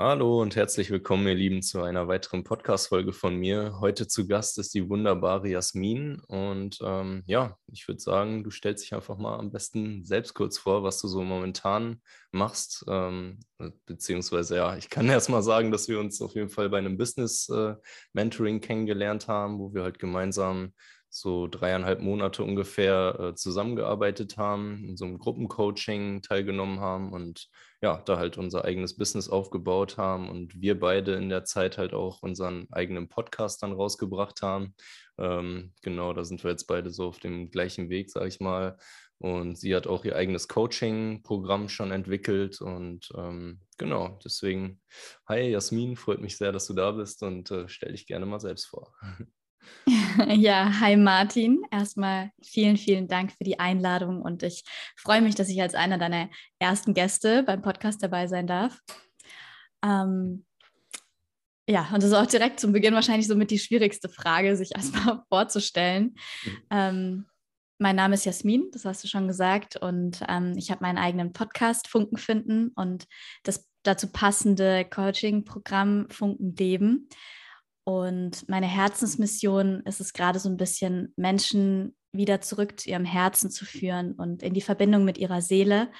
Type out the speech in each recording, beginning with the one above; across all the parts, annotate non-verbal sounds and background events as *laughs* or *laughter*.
Hallo und herzlich willkommen, ihr Lieben, zu einer weiteren Podcast-Folge von mir. Heute zu Gast ist die wunderbare Jasmin. Und ähm, ja, ich würde sagen, du stellst dich einfach mal am besten selbst kurz vor, was du so momentan machst. Ähm, beziehungsweise, ja, ich kann *laughs* erst mal sagen, dass wir uns auf jeden Fall bei einem Business-Mentoring äh, kennengelernt haben, wo wir halt gemeinsam so dreieinhalb Monate ungefähr äh, zusammengearbeitet haben, in so einem Gruppencoaching teilgenommen haben und ja, da halt unser eigenes Business aufgebaut haben und wir beide in der Zeit halt auch unseren eigenen Podcast dann rausgebracht haben. Ähm, genau, da sind wir jetzt beide so auf dem gleichen Weg, sage ich mal. Und sie hat auch ihr eigenes Coaching-Programm schon entwickelt. Und ähm, genau, deswegen, hi Jasmin, freut mich sehr, dass du da bist und äh, stell dich gerne mal selbst vor. *laughs* *laughs* Ja, hi Martin. Erstmal vielen, vielen Dank für die Einladung und ich freue mich, dass ich als einer deiner ersten Gäste beim Podcast dabei sein darf. Ähm, ja, und das ist auch direkt zum Beginn wahrscheinlich somit die schwierigste Frage, sich *laughs* erstmal vorzustellen. Ähm, mein Name ist Jasmin, das hast du schon gesagt, und ähm, ich habe meinen eigenen Podcast Funken finden und das dazu passende Coaching-Programm Funken Leben. Und meine Herzensmission ist es gerade so ein bisschen, Menschen wieder zurück zu ihrem Herzen zu führen und in die Verbindung mit ihrer Seele,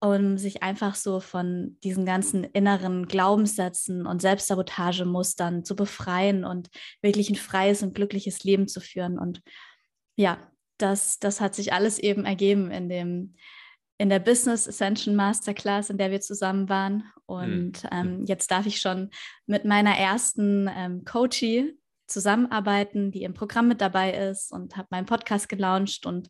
um sich einfach so von diesen ganzen inneren Glaubenssätzen und Selbstsabotagemustern zu befreien und wirklich ein freies und glückliches Leben zu führen. Und ja, das, das hat sich alles eben ergeben in dem in der Business Ascension Masterclass, in der wir zusammen waren. Und mhm. ähm, jetzt darf ich schon mit meiner ersten ähm, Coachie zusammenarbeiten, die im Programm mit dabei ist und habe meinen Podcast gelauncht und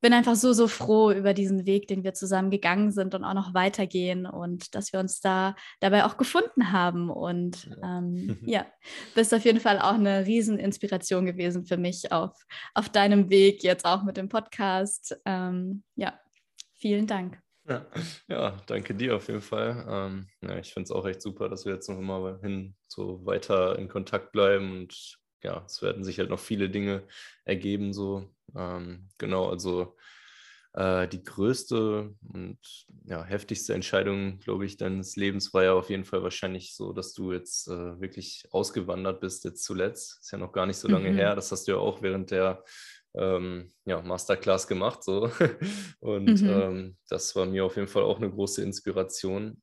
bin einfach so, so froh über diesen Weg, den wir zusammen gegangen sind und auch noch weitergehen und dass wir uns da dabei auch gefunden haben. Und ähm, *laughs* ja, bist auf jeden Fall auch eine Rieseninspiration gewesen für mich auf, auf deinem Weg, jetzt auch mit dem Podcast. Ähm, ja, Vielen Dank. Ja, ja, danke dir auf jeden Fall. Ähm, ja, ich finde es auch echt super, dass wir jetzt noch immer hin so weiter in Kontakt bleiben und ja, es werden sich halt noch viele Dinge ergeben. So ähm, genau, also äh, die größte und ja, heftigste Entscheidung, glaube ich, deines Lebens war ja auf jeden Fall wahrscheinlich so, dass du jetzt äh, wirklich ausgewandert bist, jetzt zuletzt. Ist ja noch gar nicht so lange mhm. her. Das hast du ja auch während der ähm, ja, Masterclass gemacht. So. *laughs* Und mhm. ähm, das war mir auf jeden Fall auch eine große Inspiration.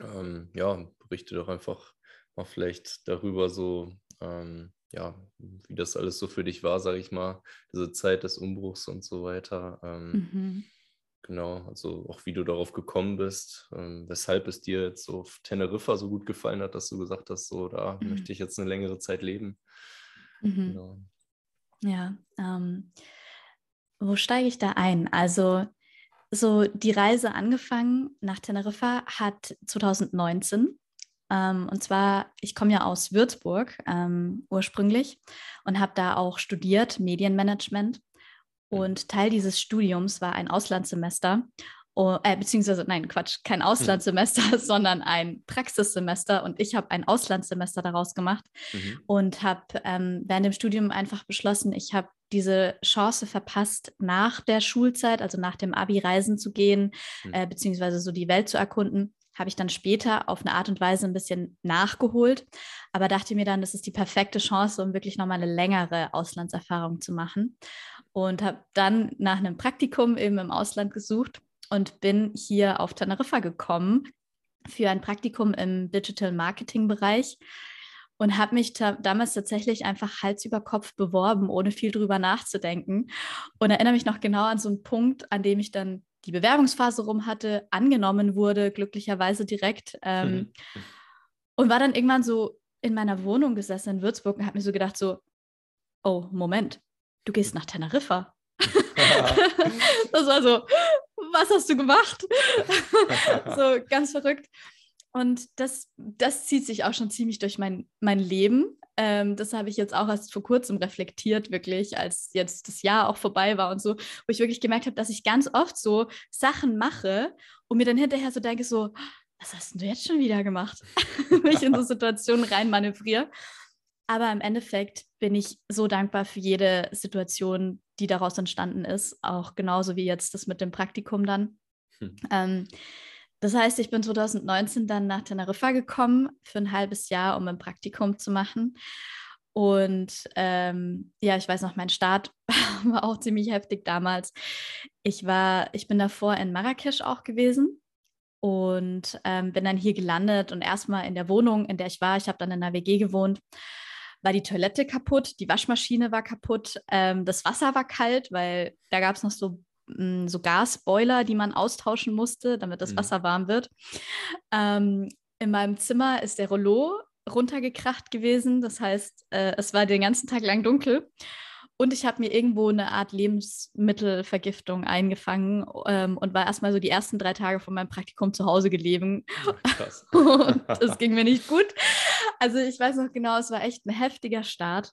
Ähm, ja, berichte doch einfach mal vielleicht darüber so, ähm, ja, wie das alles so für dich war, sage ich mal, diese Zeit des Umbruchs und so weiter. Ähm, mhm. Genau, also auch wie du darauf gekommen bist, ähm, weshalb es dir jetzt so auf Teneriffa so gut gefallen hat, dass du gesagt hast, so da mhm. möchte ich jetzt eine längere Zeit leben. Mhm. Genau. Ja, ähm, wo steige ich da ein? Also so die Reise angefangen nach Teneriffa hat 2019. Ähm, und zwar, ich komme ja aus Würzburg ähm, ursprünglich und habe da auch studiert, Medienmanagement. Mhm. Und Teil dieses Studiums war ein Auslandssemester. Oh, äh, beziehungsweise, nein, Quatsch, kein. Auslandssemester, mhm. *laughs* sondern ein Praxissemester. Und ich habe ein Auslandssemester daraus gemacht mhm. und habe ähm, während dem Studium einfach beschlossen, ich habe diese Chance verpasst, nach der Schulzeit, also nach dem Abi reisen zu gehen, mhm. äh, beziehungsweise so die Welt zu erkunden. Habe ich dann später auf eine Art und Weise ein bisschen nachgeholt, aber dachte mir dann, das ist die perfekte Chance, um wirklich nochmal eine längere Auslandserfahrung zu machen. Und habe dann nach einem Praktikum eben im Ausland gesucht und bin hier auf Teneriffa gekommen für ein Praktikum im Digital Marketing Bereich und habe mich ta damals tatsächlich einfach Hals über Kopf beworben, ohne viel drüber nachzudenken. Und erinnere mich noch genau an so einen Punkt, an dem ich dann die Bewerbungsphase rum hatte, angenommen wurde, glücklicherweise direkt. Ähm, mhm. Und war dann irgendwann so in meiner Wohnung gesessen in Würzburg und habe mir so gedacht, so, oh, Moment, du gehst nach Teneriffa. *laughs* *laughs* das war so, was hast du gemacht? *laughs* so ganz verrückt. Und das, das zieht sich auch schon ziemlich durch mein, mein Leben. Ähm, das habe ich jetzt auch erst vor kurzem reflektiert, wirklich, als jetzt das Jahr auch vorbei war und so, wo ich wirklich gemerkt habe, dass ich ganz oft so Sachen mache und mir dann hinterher so denke, so, was hast du jetzt schon wieder gemacht? *laughs* Wenn ich in so Situationen rein manövriere. Aber im Endeffekt bin ich so dankbar für jede Situation, die daraus entstanden ist, auch genauso wie jetzt das mit dem Praktikum dann. Hm. Ähm, das heißt, ich bin 2019 dann nach Teneriffa gekommen für ein halbes Jahr, um ein Praktikum zu machen. Und ähm, ja, ich weiß noch, mein Start *laughs* war auch ziemlich heftig damals. Ich war, ich bin davor in Marrakesch auch gewesen und ähm, bin dann hier gelandet und erstmal in der Wohnung, in der ich war, ich habe dann in einer WG gewohnt, war die Toilette kaputt, die Waschmaschine war kaputt, ähm, das Wasser war kalt, weil da gab es noch so, mh, mm, so Gasboiler, die man austauschen musste, damit das mhm. Wasser warm wird. Ähm, in meinem Zimmer ist der Rollo runtergekracht gewesen. Das heißt, äh, es war den ganzen Tag lang dunkel. Und ich habe mir irgendwo eine Art Lebensmittelvergiftung eingefangen ähm, und war erstmal so die ersten drei Tage von meinem Praktikum zu Hause gelegen. *laughs* Und es ging mir nicht gut. Also ich weiß noch genau, es war echt ein heftiger Start.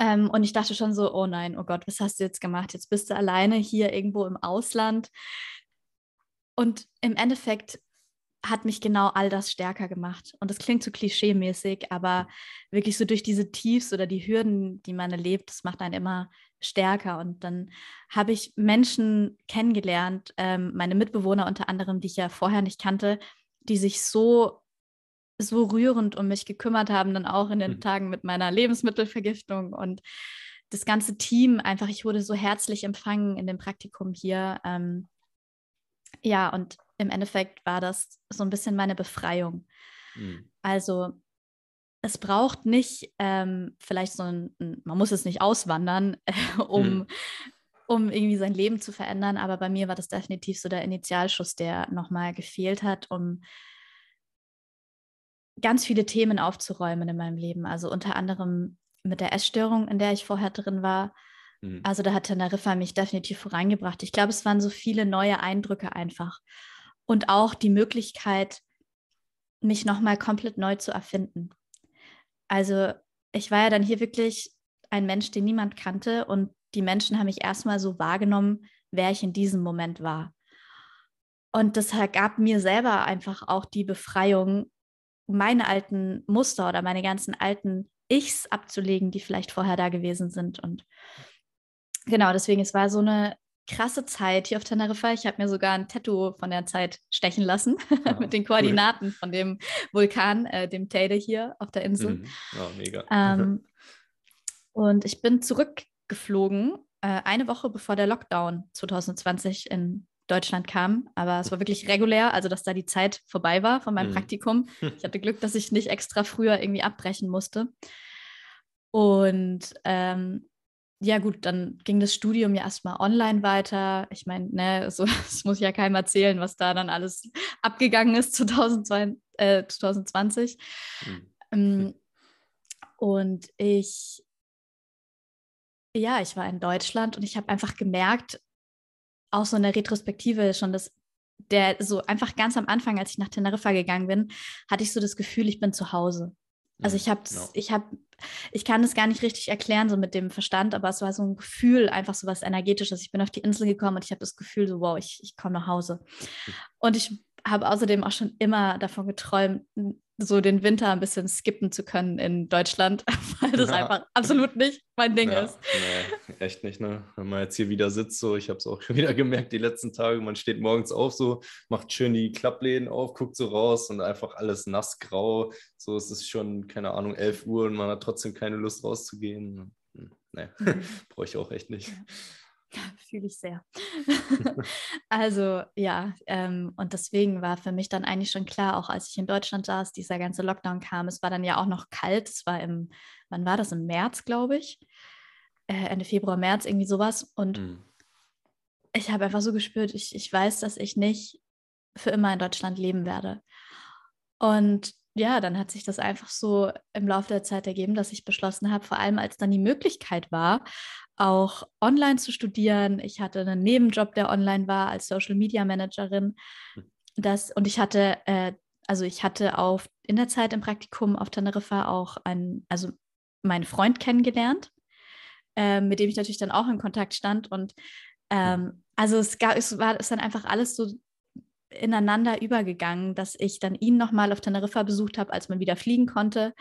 Ähm, und ich dachte schon so, oh nein, oh Gott, was hast du jetzt gemacht? Jetzt bist du alleine hier irgendwo im Ausland. Und im Endeffekt hat mich genau all das stärker gemacht. Und das klingt so klischee-mäßig, aber wirklich so durch diese Tiefs oder die Hürden, die man erlebt, das macht einen immer stärker. Und dann habe ich Menschen kennengelernt, ähm, meine Mitbewohner unter anderem, die ich ja vorher nicht kannte, die sich so, so rührend um mich gekümmert haben, dann auch in den mhm. Tagen mit meiner Lebensmittelvergiftung und das ganze Team einfach, ich wurde so herzlich empfangen in dem Praktikum hier. Ähm, ja, und im Endeffekt war das so ein bisschen meine Befreiung. Mhm. Also es braucht nicht ähm, vielleicht so ein, man muss es nicht auswandern, äh, *laughs* um, mhm. um irgendwie sein Leben zu verändern, aber bei mir war das definitiv so der Initialschuss, der nochmal gefehlt hat, um ganz viele Themen aufzuräumen in meinem Leben. Also unter anderem mit der Essstörung, in der ich vorher drin war. Mhm. Also da hat Teneriffa mich definitiv vorangebracht. Ich glaube, es waren so viele neue Eindrücke einfach und auch die Möglichkeit, mich nochmal komplett neu zu erfinden. Also ich war ja dann hier wirklich ein Mensch, den niemand kannte und die Menschen haben mich erstmal so wahrgenommen, wer ich in diesem Moment war. Und das gab mir selber einfach auch die Befreiung, meine alten Muster oder meine ganzen alten Ichs abzulegen, die vielleicht vorher da gewesen sind. Und genau, deswegen, es war so eine krasse Zeit hier auf Teneriffa. Ich habe mir sogar ein Tattoo von der Zeit stechen lassen ja, *laughs* mit den Koordinaten cool. von dem Vulkan, äh, dem Teide hier auf der Insel. Mhm. Oh, mega. Ähm, *laughs* und ich bin zurückgeflogen, äh, eine Woche bevor der Lockdown 2020 in Deutschland kam. Aber es war wirklich regulär, also dass da die Zeit vorbei war von meinem mhm. Praktikum. *laughs* Ich hatte Glück, dass ich nicht extra früher irgendwie abbrechen musste. Und ähm, ja gut, dann ging das Studium ja erstmal online weiter. Ich meine, ne, *laughs* so, das muss ich ja keinem erzählen, was da dann alles abgegangen ist *laughs* 2020. Äh, 2020. Mhm. Ähm, und ich, ja, ich war in Deutschland und ich habe einfach gemerkt, auch so in der Retrospektive schon, dass der so einfach ganz am Anfang, als ich nach Teneriffa gegangen bin, hatte ich so das Gefühl, ich bin zu Hause. Also ich habe, no. ich habe, ich kann es gar nicht richtig erklären so mit dem Verstand, aber es war so ein Gefühl, einfach so was energetisches. Ich bin auf die Insel gekommen und ich habe das Gefühl, so wow, ich, ich komme nach Hause. Hm. Und ich habe außerdem auch schon immer davon geträumt, so den Winter ein bisschen skippen zu können in Deutschland, *laughs* weil das ja. einfach absolut nicht mein Ding ja, ist. Nee, *laughs* echt nicht, ne? Wenn man jetzt hier wieder sitzt, so, ich habe es auch schon *laughs* wieder gemerkt, die letzten Tage, man steht morgens auf, so, macht schön die Klappläden auf, guckt so raus und einfach alles nass grau. So, es ist schon, keine Ahnung, 11 Uhr und man hat trotzdem keine Lust rauszugehen. Hm, nee, mhm. brauche ich auch echt nicht. *laughs* Fühle ich sehr. *laughs* also ja, ähm, und deswegen war für mich dann eigentlich schon klar, auch als ich in Deutschland saß, dieser ganze Lockdown kam, es war dann ja auch noch kalt, es war im, wann war das, im März, glaube ich, äh, Ende Februar, März, irgendwie sowas. Und mhm. ich habe einfach so gespürt, ich, ich weiß, dass ich nicht für immer in Deutschland leben werde. Und ja, dann hat sich das einfach so im Laufe der Zeit ergeben, dass ich beschlossen habe, vor allem als dann die Möglichkeit war, auch online zu studieren. Ich hatte einen Nebenjob, der online war als Social Media Managerin. Hm. Das, und ich hatte, äh, also ich hatte auf, in der Zeit im Praktikum auf Teneriffa auch einen, also meinen Freund kennengelernt, äh, mit dem ich natürlich dann auch in Kontakt stand. Und ähm, also es gab, es war es dann einfach alles so ineinander übergegangen, dass ich dann ihn nochmal auf Teneriffa besucht habe, als man wieder fliegen konnte.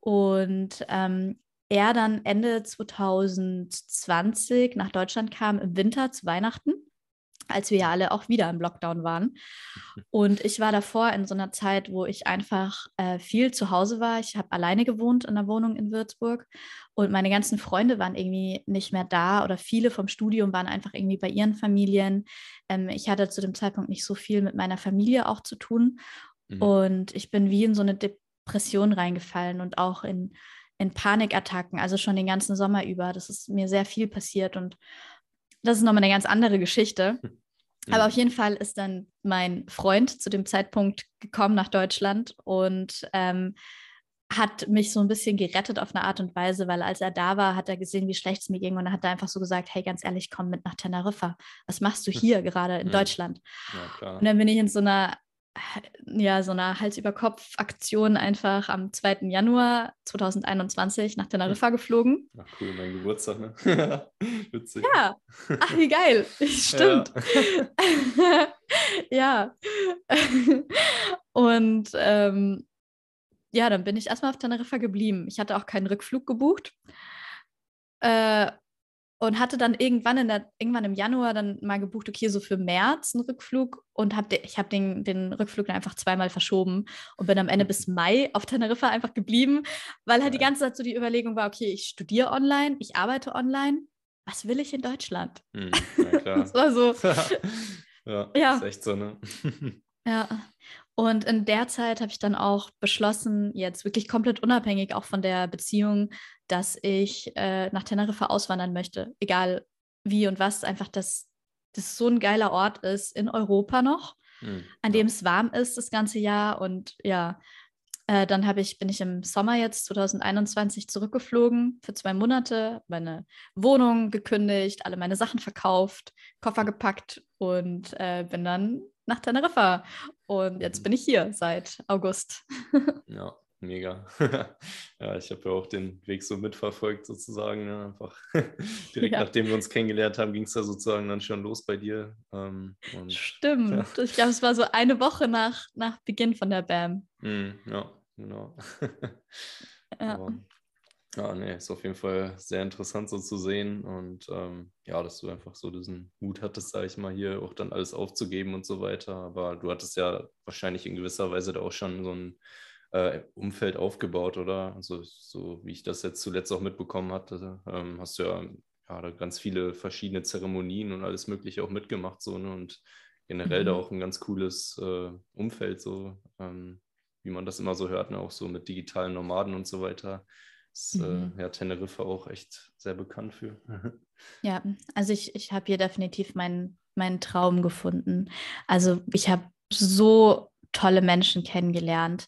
Und ähm, er dann Ende 2020 nach Deutschland kam im Winter zu Weihnachten. Als wir ja alle auch wieder im Lockdown waren. *laughs* Und ich war davor in so einer Zeit, wo ich einfach äh, viel zu Hause war. Ich habe alleine gewohnt in einer Wohnung in Würzburg und meine ganzen Freunde waren irgendwie nicht mehr da oder viele vom Studium waren einfach irgendwie bei ihren Familien. Ähm, ich hatte zu dem Zeitpunkt nicht so viel mit meiner Familie auch zu tun. Mhm. Und ich bin wie in so eine Depression reingefallen und auch in, in Panikattacken, also schon den ganzen Sommer über. Das ist mir sehr viel passiert und das ist nochmal eine ganz andere Geschichte. Aber mhm. auf jeden Fall ist dann mein Freund zu dem Zeitpunkt gekommen nach Deutschland und ähm, hat mich so ein bisschen gerettet auf eine Art und Weise, weil als er da war, hat er gesehen, wie schlecht es mir ging und hat er einfach so gesagt, hey, ganz ehrlich, komm mit nach Teneriffa. Was machst du hier gerade in ja. Deutschland? Ja, und dann bin ich in so einer ja, so einer Hals-über-Kopf-Aktion einfach am 2. Januar 2021 nach Teneriffa geflogen. Ach cool, mein Geburtstag, ne? *laughs* Witzig. Ja, ach wie geil, *laughs* *laughs* stimmt. Ja. ja. Und ähm, ja, dann bin ich erstmal auf Teneriffa geblieben. Ich hatte auch keinen Rückflug gebucht. Äh, und hatte dann irgendwann in der, irgendwann im Januar dann mal gebucht, okay, so für März einen Rückflug und hab de, ich habe den, den Rückflug dann einfach zweimal verschoben und bin am Ende bis Mai auf Teneriffa einfach geblieben, weil halt ja. die ganze Zeit so die Überlegung war, okay, ich studiere online, ich arbeite online, was will ich in Deutschland? Hm, *laughs* ja, klar. das war so. *laughs* ja, ja, ist echt so, ne? *laughs* ja. Und in der Zeit habe ich dann auch beschlossen, jetzt wirklich komplett unabhängig auch von der Beziehung, dass ich äh, nach Teneriffa auswandern möchte. Egal wie und was, einfach, dass das so ein geiler Ort ist in Europa noch, mhm. an dem es warm ist das ganze Jahr. Und ja, äh, dann ich, bin ich im Sommer jetzt 2021 zurückgeflogen für zwei Monate, meine Wohnung gekündigt, alle meine Sachen verkauft, Koffer gepackt und äh, bin dann nach Teneriffa. Und jetzt bin ich hier seit August. *laughs* ja, mega. *laughs* ja, ich habe ja auch den Weg so mitverfolgt, sozusagen. Ne? Einfach *laughs* direkt ja. nachdem wir uns kennengelernt haben, ging es ja sozusagen dann schon los bei dir. Ähm, und, Stimmt. Ja. Ich glaube, es war so eine Woche nach, nach Beginn von der BAM. Mm, ja, genau. *laughs* ja. Aber, ja, nee, ist auf jeden Fall sehr interessant so zu sehen und ähm, ja, dass du einfach so diesen Mut hattest, sage ich mal, hier auch dann alles aufzugeben und so weiter. Aber du hattest ja wahrscheinlich in gewisser Weise da auch schon so ein äh, Umfeld aufgebaut, oder? Also so wie ich das jetzt zuletzt auch mitbekommen hatte, ähm, hast du ja, ja da ganz viele verschiedene Zeremonien und alles Mögliche auch mitgemacht so ne? und generell mhm. da auch ein ganz cooles äh, Umfeld so, ähm, wie man das immer so hört, ne? auch so mit digitalen Nomaden und so weiter ist äh, mhm. äh, ja Teneriffa auch echt sehr bekannt für. ja, also ich, ich habe hier definitiv meinen, meinen Traum gefunden. Also ich habe so tolle Menschen kennengelernt,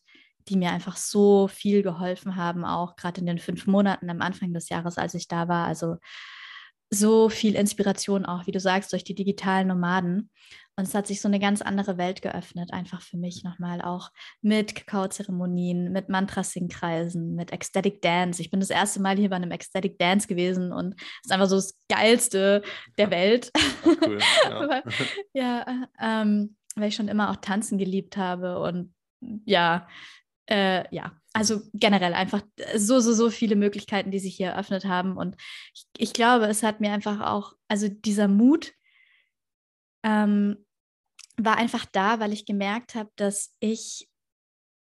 die mir einfach so viel geholfen haben, auch gerade in den fünf Monaten am Anfang des Jahres, als ich da war. Also so viel Inspiration auch, wie du sagst, durch die digitalen Nomaden. Und es hat sich so eine ganz andere Welt geöffnet, einfach für mich nochmal auch mit Kakao-Zeremonien, mit Mantrasing-Kreisen, mit Ecstatic Dance. Ich bin das erste Mal hier bei einem Ecstatic Dance gewesen und es ist einfach so das Geilste der *laughs* Welt. Cool, *laughs* ja. Ja, ähm, weil ich schon immer auch tanzen geliebt habe und ja, äh, ja, also generell einfach so, so, so viele Möglichkeiten, die sich hier eröffnet haben. Und ich, ich glaube, es hat mir einfach auch, also dieser Mut, ähm, war einfach da, weil ich gemerkt habe, dass ich,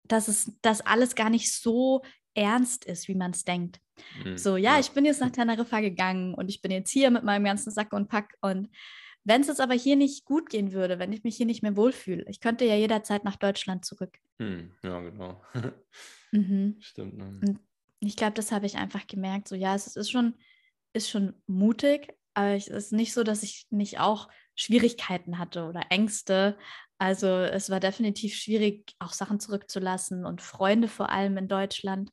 dass es, dass alles gar nicht so ernst ist, wie man es denkt. Mhm. So, ja, ich bin jetzt nach Teneriffa gegangen und ich bin jetzt hier mit meinem ganzen Sack und Pack und wenn es jetzt aber hier nicht gut gehen würde, wenn ich mich hier nicht mehr wohlfühle, ich könnte ja jederzeit nach Deutschland zurück. Hm, ja, genau. *laughs* mhm. Stimmt. Ne? Und ich glaube, das habe ich einfach gemerkt. So, ja, es ist schon, ist schon mutig, aber es ist nicht so, dass ich nicht auch Schwierigkeiten hatte oder Ängste. Also es war definitiv schwierig, auch Sachen zurückzulassen und Freunde vor allem in Deutschland.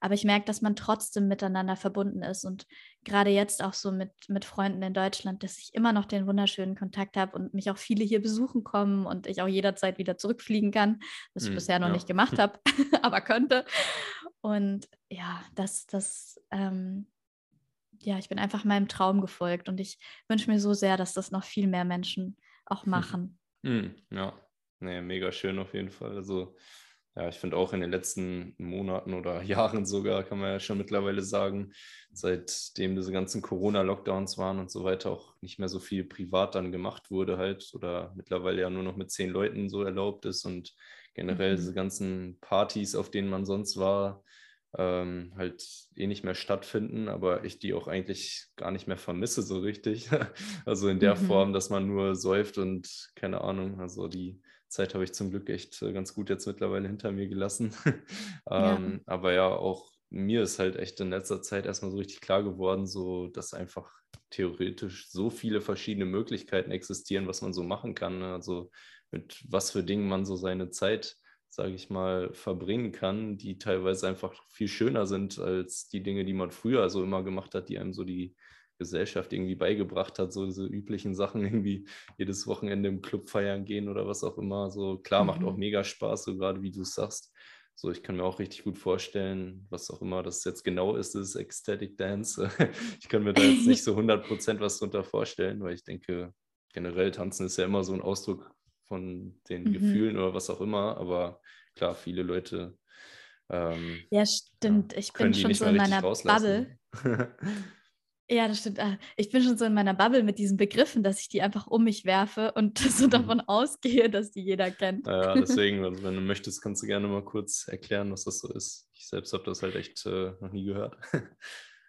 Aber ich merke, dass man trotzdem miteinander verbunden ist und gerade jetzt auch so mit, mit Freunden in Deutschland, dass ich immer noch den wunderschönen Kontakt habe und mich auch viele hier besuchen kommen und ich auch jederzeit wieder zurückfliegen kann, was ich mm, bisher noch ja. nicht gemacht habe, *laughs* aber könnte. Und ja, das, das ähm, ja, ich bin einfach meinem Traum gefolgt und ich wünsche mir so sehr, dass das noch viel mehr Menschen auch machen. Hm, ja, nee, mega schön auf jeden Fall. Also ja, ich finde auch in den letzten Monaten oder *laughs* Jahren sogar, kann man ja schon mittlerweile sagen, seitdem diese ganzen Corona-Lockdowns waren und so weiter, auch nicht mehr so viel privat dann gemacht wurde halt oder mittlerweile ja nur noch mit zehn Leuten so erlaubt ist und generell mhm. diese ganzen Partys, auf denen man sonst war, ähm, halt eh nicht mehr stattfinden, aber ich die auch eigentlich gar nicht mehr vermisse so richtig. *laughs* also in der mhm. Form, dass man nur säuft und keine Ahnung, also die Zeit habe ich zum Glück echt äh, ganz gut jetzt mittlerweile hinter mir gelassen. *laughs* ähm, ja. Aber ja, auch mir ist halt echt in letzter Zeit erstmal so richtig klar geworden, so dass einfach theoretisch so viele verschiedene Möglichkeiten existieren, was man so machen kann. Ne? Also mit was für Dingen man so seine Zeit, sage ich mal, verbringen kann, die teilweise einfach viel schöner sind als die Dinge, die man früher so immer gemacht hat, die einem so die Gesellschaft irgendwie beigebracht hat, so diese üblichen Sachen, *laughs* irgendwie jedes Wochenende im Club feiern gehen oder was auch immer. So klar, mhm. macht auch mhm. mega Spaß, so gerade wie du sagst. So, ich kann mir auch richtig gut vorstellen, was auch immer das jetzt genau ist, ist Ecstatic Dance. *laughs* ich kann mir da jetzt nicht *laughs* so 100% was drunter vorstellen, weil ich denke, generell tanzen ist ja immer so ein Ausdruck von den mhm. Gefühlen oder was auch immer. Aber klar, viele Leute. Ähm, ja, stimmt. Ich bin schon so in meiner Bubble. *laughs* Ja, das stimmt. Ah, ich bin schon so in meiner Bubble mit diesen Begriffen, dass ich die einfach um mich werfe und *laughs* so mhm. davon ausgehe, dass die jeder kennt. Ja, *laughs* deswegen, also wenn du möchtest, kannst du gerne mal kurz erklären, was das so ist. Ich selbst habe das halt echt äh, noch nie gehört.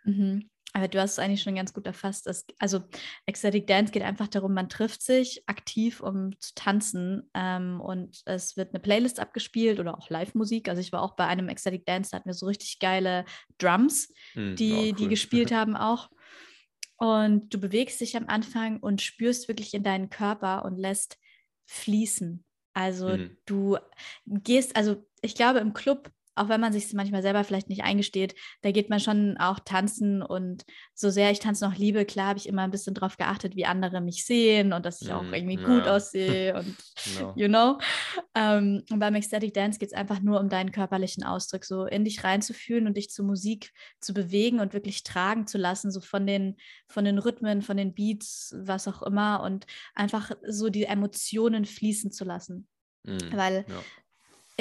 Mhm. Aber du hast es eigentlich schon ganz gut erfasst. Das, also Ecstatic Dance geht einfach darum, man trifft sich aktiv, um zu tanzen ähm, und es wird eine Playlist abgespielt oder auch Live-Musik. Also ich war auch bei einem Ecstatic Dance, da hatten wir so richtig geile Drums, mhm, die, oh, cool. die gespielt *laughs* haben auch. Und du bewegst dich am Anfang und spürst wirklich in deinen Körper und lässt fließen. Also mhm. du gehst, also ich glaube im Club auch wenn man sich manchmal selber vielleicht nicht eingesteht, da geht man schon auch tanzen und so sehr ich tanzen noch liebe, klar habe ich immer ein bisschen darauf geachtet, wie andere mich sehen und dass ich auch mhm, irgendwie ja. gut aussehe und *laughs* no. you know. Ähm, und beim Ecstatic Dance geht es einfach nur um deinen körperlichen Ausdruck, so in dich reinzufühlen und dich zur Musik zu bewegen und wirklich tragen zu lassen, so von den, von den Rhythmen, von den Beats, was auch immer und einfach so die Emotionen fließen zu lassen. Mm, Weil ja.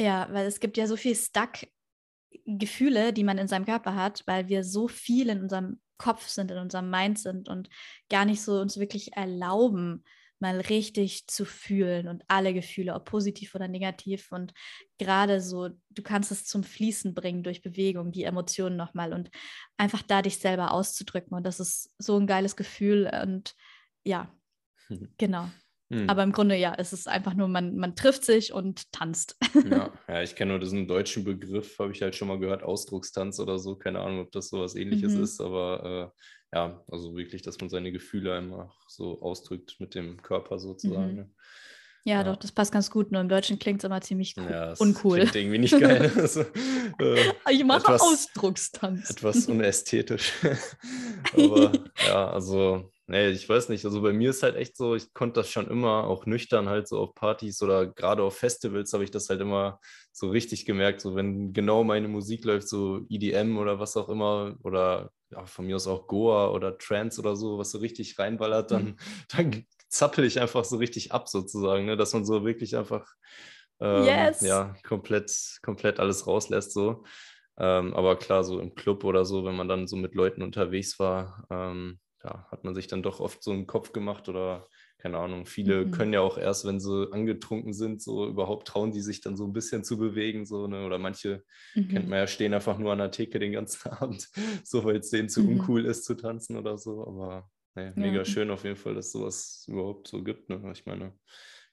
Ja, weil es gibt ja so viel Stuck-Gefühle, die man in seinem Körper hat, weil wir so viel in unserem Kopf sind, in unserem Mind sind und gar nicht so uns wirklich erlauben, mal richtig zu fühlen und alle Gefühle, ob positiv oder negativ. Und gerade so, du kannst es zum Fließen bringen durch Bewegung, die Emotionen nochmal und einfach da dich selber auszudrücken. Und das ist so ein geiles Gefühl. Und ja, *laughs* genau. Hm. Aber im Grunde ja, es ist einfach nur, man, man trifft sich und tanzt. Ja, *laughs* ja ich kenne nur diesen deutschen Begriff, habe ich halt schon mal gehört, Ausdruckstanz oder so. Keine Ahnung, ob das so was ähnliches mhm. ist, aber äh, ja, also wirklich, dass man seine Gefühle einfach so ausdrückt mit dem Körper sozusagen. Mhm. Ne? Ja, ja, doch, das passt ganz gut. Nur im Deutschen klingt es immer ziemlich cool. Ja, uncool. Klingt irgendwie nicht geil. *laughs* also, äh, ich mache etwas, Ausdruckstanz. Etwas unästhetisch. *laughs* Aber ja, also Nee, ich weiß nicht. Also bei mir ist halt echt so, ich konnte das schon immer, auch nüchtern halt so auf Partys oder gerade auf Festivals habe ich das halt immer so richtig gemerkt. So wenn genau meine Musik läuft, so EDM oder was auch immer, oder ja, von mir aus auch Goa oder Trance oder so, was so richtig reinballert, dann, mhm. *laughs* dann zappel ich einfach so richtig ab sozusagen, ne? dass man so wirklich einfach ähm, yes. ja, komplett, komplett alles rauslässt so. Ähm, aber klar, so im Club oder so, wenn man dann so mit Leuten unterwegs war, ähm, ja, hat man sich dann doch oft so einen Kopf gemacht oder keine Ahnung, viele mhm. können ja auch erst, wenn sie angetrunken sind, so überhaupt trauen die sich dann so ein bisschen zu bewegen, so, ne? Oder manche mhm. kennt man ja, stehen einfach nur an der Theke den ganzen *laughs* Abend, so weil es denen zu mhm. uncool ist zu tanzen oder so. Aber nee, mega ja. schön auf jeden Fall, dass sowas überhaupt so gibt. Ne? Ich meine,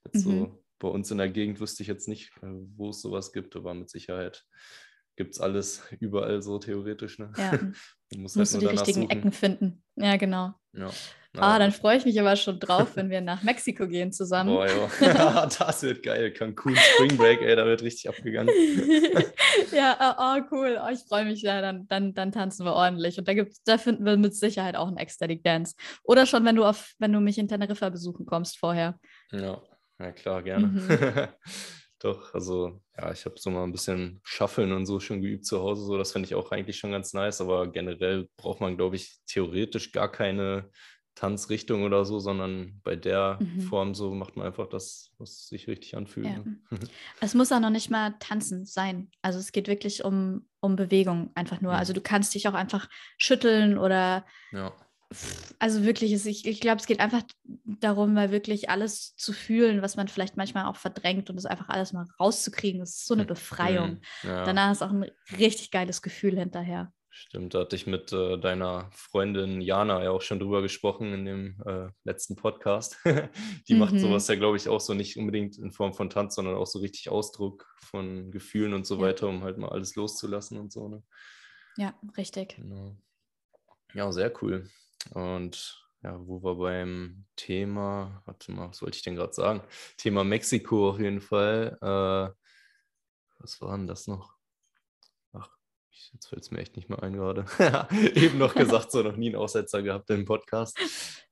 jetzt so mhm. bei uns in der Gegend wüsste ich jetzt nicht, äh, wo es sowas gibt, aber mit Sicherheit gibt es alles überall so theoretisch. Ne? Ja. *laughs* musst, musst halt du die richtigen suchen. Ecken finden. Ja, genau. Ja. Ah, dann freue ich mich aber schon drauf, wenn wir nach Mexiko gehen zusammen. Boah, ja. *laughs* *laughs* das wird geil. Cancun Spring Break, ey, da wird richtig abgegangen. *laughs* ja, oh, oh, cool. Oh, ich freue mich, ja, dann, dann, dann tanzen wir ordentlich. Und da, gibt's, da finden wir mit Sicherheit auch einen Ecstatic Dance. Oder schon, wenn du, auf, wenn du mich in Teneriffa besuchen kommst vorher. Ja, ja klar, gerne. Mhm. Doch, also ja, ich habe so mal ein bisschen Schaffeln und so schon geübt zu Hause. So, das finde ich auch eigentlich schon ganz nice. Aber generell braucht man, glaube ich, theoretisch gar keine Tanzrichtung oder so, sondern bei der mhm. Form so macht man einfach das, was sich richtig anfühlt. Ja. Ne? *laughs* es muss auch noch nicht mal tanzen sein. Also es geht wirklich um, um Bewegung einfach nur. Mhm. Also du kannst dich auch einfach schütteln oder ja. Also wirklich, ich, ich glaube, es geht einfach darum, mal wirklich alles zu fühlen, was man vielleicht manchmal auch verdrängt und es einfach alles mal rauszukriegen. Das ist so eine hm. Befreiung. Mhm. Ja. Danach ist auch ein richtig geiles Gefühl hinterher. Stimmt, da hatte ich mit äh, deiner Freundin Jana ja auch schon drüber gesprochen in dem äh, letzten Podcast. *laughs* die mhm. macht sowas ja, glaube ich, auch so nicht unbedingt in Form von Tanz, sondern auch so richtig Ausdruck von Gefühlen und so ja. weiter, um halt mal alles loszulassen und so. Ne? Ja, richtig. Genau. Ja, sehr cool. Und ja, wo wir beim Thema, warte mal, was wollte ich denn gerade sagen? Thema Mexiko auf jeden Fall. Äh, was war denn das noch? Jetzt fällt es mir echt nicht mehr ein gerade. *laughs* Eben noch gesagt, so noch nie einen Aussetzer gehabt im Podcast.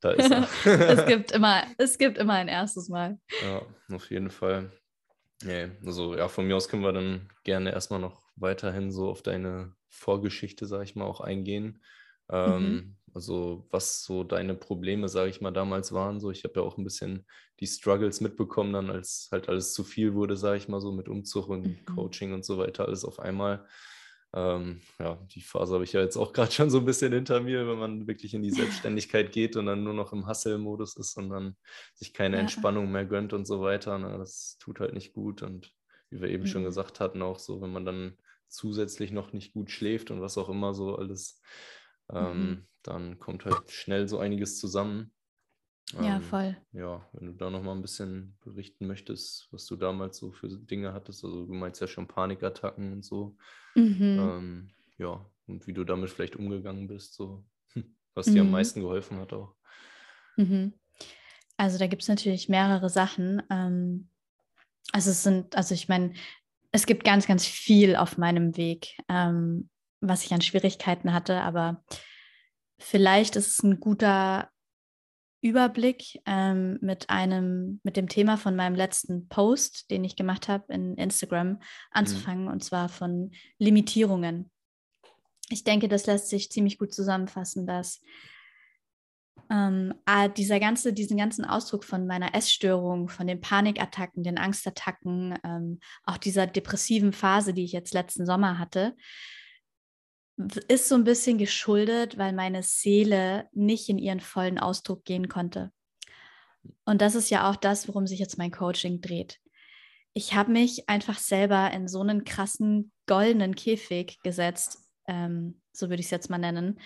Da ist er. *laughs* es, gibt immer, es gibt immer ein erstes Mal. Ja, auf jeden Fall. Nee, also ja, von mir aus können wir dann gerne erstmal noch weiterhin so auf deine Vorgeschichte, sage ich mal, auch eingehen. Ähm, mhm. Also was so deine Probleme, sage ich mal, damals waren. So, ich habe ja auch ein bisschen die Struggles mitbekommen, dann als halt alles zu viel wurde, sage ich mal, so mit Umzug und mhm. Coaching und so weiter, alles auf einmal. Ähm, ja, die Phase habe ich ja jetzt auch *laughs* gerade schon so ein bisschen hinter mir, wenn man wirklich in die Selbstständigkeit geht und dann nur noch im Hustle-Modus ist und dann sich keine ja. Entspannung mehr gönnt und so weiter. Ne? Das tut halt nicht gut. Und wie wir eben mhm. schon gesagt hatten, auch so, wenn man dann zusätzlich noch nicht gut schläft und was auch immer so alles, ähm, mhm. dann kommt halt schnell so einiges zusammen. Ja, ähm, voll. Ja, wenn du da noch mal ein bisschen berichten möchtest, was du damals so für Dinge hattest. Also du meinst ja schon Panikattacken und so. Mhm. Ähm, ja, und wie du damit vielleicht umgegangen bist, so *laughs* was dir mhm. am meisten geholfen hat auch. Mhm. Also da gibt es natürlich mehrere Sachen. Ähm, also es sind, also ich meine, es gibt ganz, ganz viel auf meinem Weg, ähm, was ich an Schwierigkeiten hatte, aber vielleicht ist es ein guter Überblick ähm, mit einem, mit dem Thema von meinem letzten Post, den ich gemacht habe in Instagram, mhm. anzufangen, mhm. und zwar von Limitierungen. Ich denke, das lässt sich ziemlich gut zusammenfassen, dass ähm, dieser ganze, diesen ganzen Ausdruck von meiner Essstörung, von den Panikattacken, den Angstattacken, ähm, auch dieser depressiven Phase, die ich jetzt letzten Sommer hatte, ist so ein bisschen geschuldet, weil meine Seele nicht in ihren vollen Ausdruck gehen konnte. Und das ist ja auch das, worum sich jetzt mein Coaching dreht. Ich habe mich einfach selber in so einen krassen goldenen Käfig gesetzt, ähm, so würde ich es jetzt mal nennen,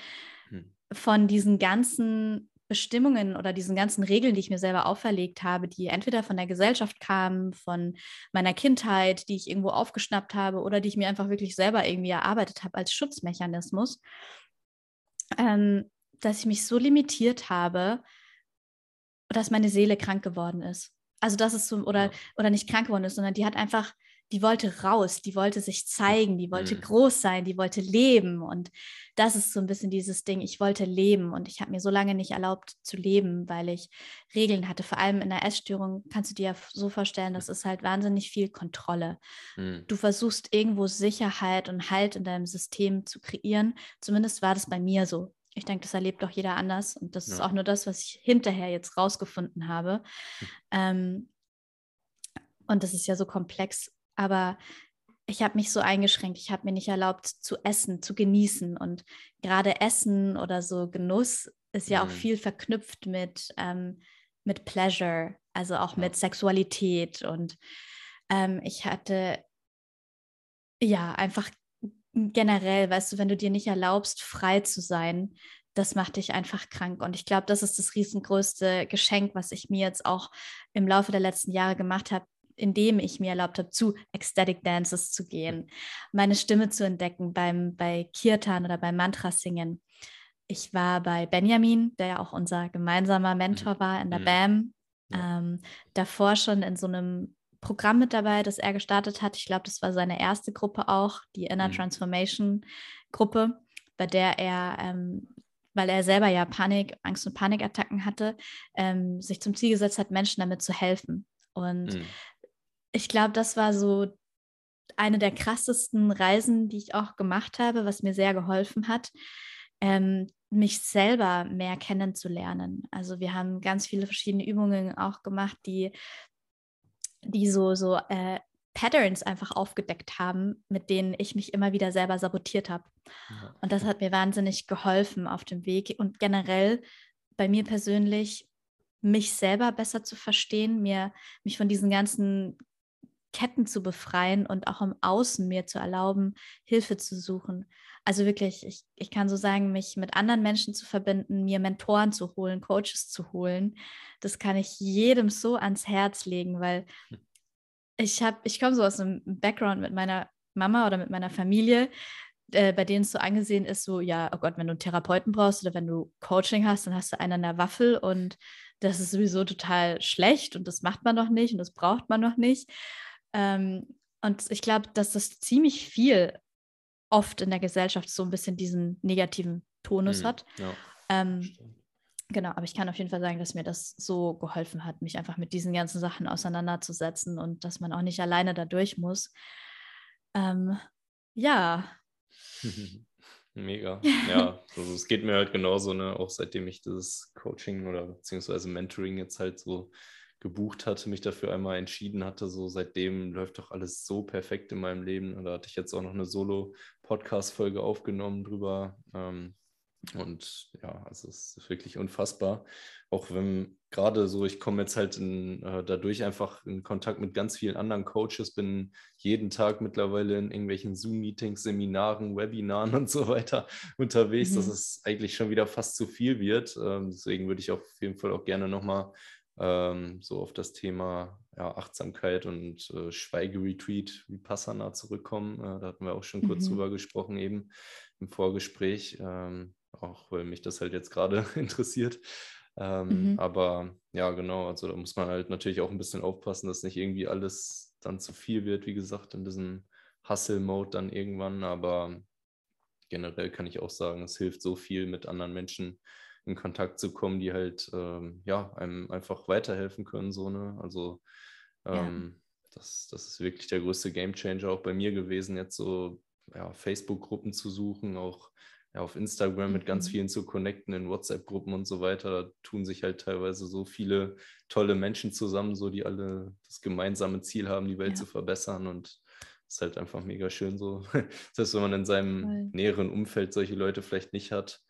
hm. von diesen ganzen Bestimmungen oder diesen ganzen Regeln, die ich mir selber auferlegt habe, die entweder von der Gesellschaft kamen, von meiner Kindheit, die ich irgendwo aufgeschnappt habe oder die ich mir einfach wirklich selber irgendwie erarbeitet habe als Schutzmechanismus, ähm, dass ich mich so limitiert habe, dass meine Seele krank geworden ist. Also das ist so, oder, oder nicht krank geworden ist, sondern die hat einfach die wollte raus, die wollte sich zeigen, die wollte mhm. groß sein, die wollte leben. Und das ist so ein bisschen dieses Ding, ich wollte leben und ich habe mir so lange nicht erlaubt zu leben, weil ich Regeln hatte. Vor allem in der Essstörung kannst du dir so vorstellen, das ist halt wahnsinnig viel Kontrolle. Mhm. Du versuchst irgendwo Sicherheit und Halt in deinem System zu kreieren. Zumindest war das bei mir so. Ich denke, das erlebt auch jeder anders. Und das ja. ist auch nur das, was ich hinterher jetzt rausgefunden habe. Mhm. Ähm, und das ist ja so komplex aber ich habe mich so eingeschränkt. Ich habe mir nicht erlaubt zu essen, zu genießen. Und gerade Essen oder so Genuss ist ja mhm. auch viel verknüpft mit, ähm, mit Pleasure, also auch ja. mit Sexualität. Und ähm, ich hatte ja einfach generell, weißt du, wenn du dir nicht erlaubst, frei zu sein, das macht dich einfach krank. Und ich glaube, das ist das riesengrößte Geschenk, was ich mir jetzt auch im Laufe der letzten Jahre gemacht habe, indem ich mir erlaubt habe, zu Ecstatic Dances zu gehen, meine Stimme zu entdecken beim, bei Kirtan oder beim Mantra singen. Ich war bei Benjamin, der ja auch unser gemeinsamer Mentor mhm. war in der mhm. BAM, ähm, davor schon in so einem Programm mit dabei, das er gestartet hat. Ich glaube, das war seine erste Gruppe auch, die Inner mhm. Transformation Gruppe, bei der er ähm, weil er selber ja Panik, Angst und Panikattacken hatte, ähm, sich zum Ziel gesetzt hat, Menschen damit zu helfen. Und mhm ich glaube, das war so eine der krassesten Reisen, die ich auch gemacht habe, was mir sehr geholfen hat. Ähm, mich selber mehr kennenzulernen. Also wir haben ganz viele verschiedene Übungen auch gemacht, die, die so, so äh, Patterns einfach aufgedeckt haben, mit denen ich mich immer wieder selber sabotiert habe. Ja. Und das hat mir wahnsinnig geholfen auf dem Weg und generell bei mir persönlich mich selber besser zu verstehen, mir mich von diesen ganzen Ketten zu befreien und auch im Außen mir zu erlauben, Hilfe zu suchen. Also wirklich, ich, ich kann so sagen, mich mit anderen Menschen zu verbinden, mir Mentoren zu holen, Coaches zu holen, das kann ich jedem so ans Herz legen, weil hm ich habe, ich komme so aus einem Background mit meiner Mama oder mit meiner Familie, äh, bei denen es so angesehen ist, so, ja, oh Gott, wenn du einen Therapeuten brauchst oder wenn du Coaching hast, dann hast du einen an der Waffel und das ist sowieso total schlecht und das macht man noch nicht und das braucht man noch nicht. Ähm, und ich glaube, dass das ziemlich viel oft in der Gesellschaft so ein bisschen diesen negativen Tonus mhm, hat. Ja, ähm, Genau, aber ich kann auf jeden Fall sagen, dass mir das so geholfen hat, mich einfach mit diesen ganzen Sachen auseinanderzusetzen und dass man auch nicht alleine da durch muss. Ähm, ja. *laughs* Mega. *laughs* Ja, also es geht mir halt genauso, ne? Auch seitdem ich das Coaching oder beziehungsweise Mentoring jetzt halt so gebucht hatte, mich dafür einmal entschieden hatte, so seitdem läuft doch alles so perfekt in meinem Leben. Und da hatte ich jetzt auch noch eine Solo-Podcast-Folge aufgenommen drüber. Ähm, und ja, also es ist wirklich unfassbar. Auch wenn gerade so, ich komme jetzt halt in, äh, dadurch einfach in Kontakt mit ganz vielen anderen Coaches, bin jeden Tag mittlerweile in irgendwelchen Zoom-Meetings, Seminaren, Webinaren *laughs* und so weiter unterwegs, mhm. dass es eigentlich schon wieder fast zu viel wird. Ähm, deswegen würde ich auf jeden Fall auch gerne nochmal ähm, so auf das Thema ja, Achtsamkeit und äh, Schweigeretreat, Vipassana zurückkommen. Äh, da hatten wir auch schon kurz mhm. drüber gesprochen eben im Vorgespräch. Ähm, auch weil mich das halt jetzt gerade *laughs* interessiert. Ähm, mhm. Aber ja, genau, also da muss man halt natürlich auch ein bisschen aufpassen, dass nicht irgendwie alles dann zu viel wird, wie gesagt, in diesem Hustle-Mode dann irgendwann. Aber generell kann ich auch sagen, es hilft so viel, mit anderen Menschen in Kontakt zu kommen, die halt ähm, ja, einem einfach weiterhelfen können. So, ne? Also ähm, ja. das, das ist wirklich der größte Gamechanger auch bei mir gewesen, jetzt so ja, Facebook-Gruppen zu suchen, auch ja, auf Instagram mit ganz mhm. vielen zu connecten, in WhatsApp-Gruppen und so weiter. Da tun sich halt teilweise so viele tolle Menschen zusammen, so die alle das gemeinsame Ziel haben, die Welt ja. zu verbessern. Und es ist halt einfach mega schön so. *laughs* Selbst wenn man in seinem Voll. näheren Umfeld solche Leute vielleicht nicht hat,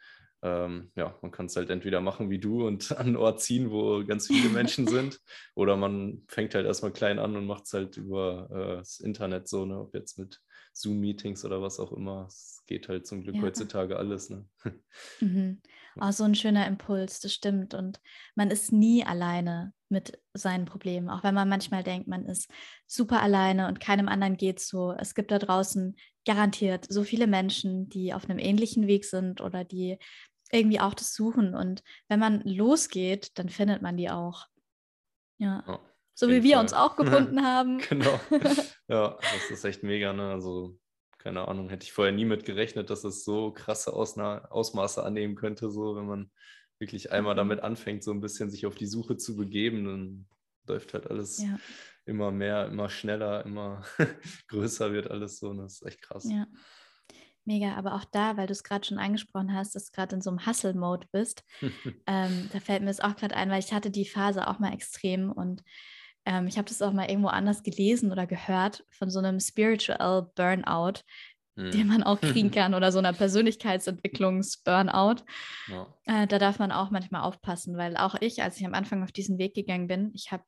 ähm, ja, man kann es halt entweder machen wie du und *laughs* an einen Ort ziehen, wo ganz viele Menschen sind, oder man fängt halt erstmal klein an und macht es halt über äh, das Internet so, ne? ob jetzt mit Zoom-Meetings oder was auch immer. Es geht halt zum Glück ja. heutzutage alles. Ne? *laughs* Mhm. Oh, so ein schöner Impuls, das stimmt. Und man ist nie alleine mit seinen Problemen, auch wenn man manchmal denkt, man ist super alleine und keinem anderen geht so. Es gibt da draußen garantiert so viele Menschen, die auf einem ähnlichen Weg sind oder die irgendwie auch das suchen. Und wenn man losgeht, dann findet man die auch. Ja. ja so wie wir Fall. uns auch gefunden *laughs* haben. genau. *laughs* Ja, das ist echt mega, ne? Also, keine Ahnung, hätte ich vorher nie mit gerechnet, dass es so krasse Ausna Ausmaße annehmen könnte, so wenn man wirklich einmal mhm. damit anfängt, so ein bisschen sich auf die Suche zu begeben, dann läuft halt alles ja. immer mehr, immer schneller, immer *laughs* größer wird alles so. Und das ist echt krass. Ja. Mega, aber auch da, weil du es gerade schon angesprochen hast, dass du gerade in so einem Hustle-Mode bist, *laughs* ähm, da fällt mir es auch gerade ein, weil ich hatte die Phase auch mal extrem und ähm, ich habe das auch mal irgendwo anders gelesen oder gehört von so einem Spiritual Burnout, hm. den man auch kriegen *laughs* kann oder so einer Persönlichkeitsentwicklungs-Burnout. Ja. Äh, da darf man auch manchmal aufpassen, weil auch ich, als ich am Anfang auf diesen Weg gegangen bin, ich habe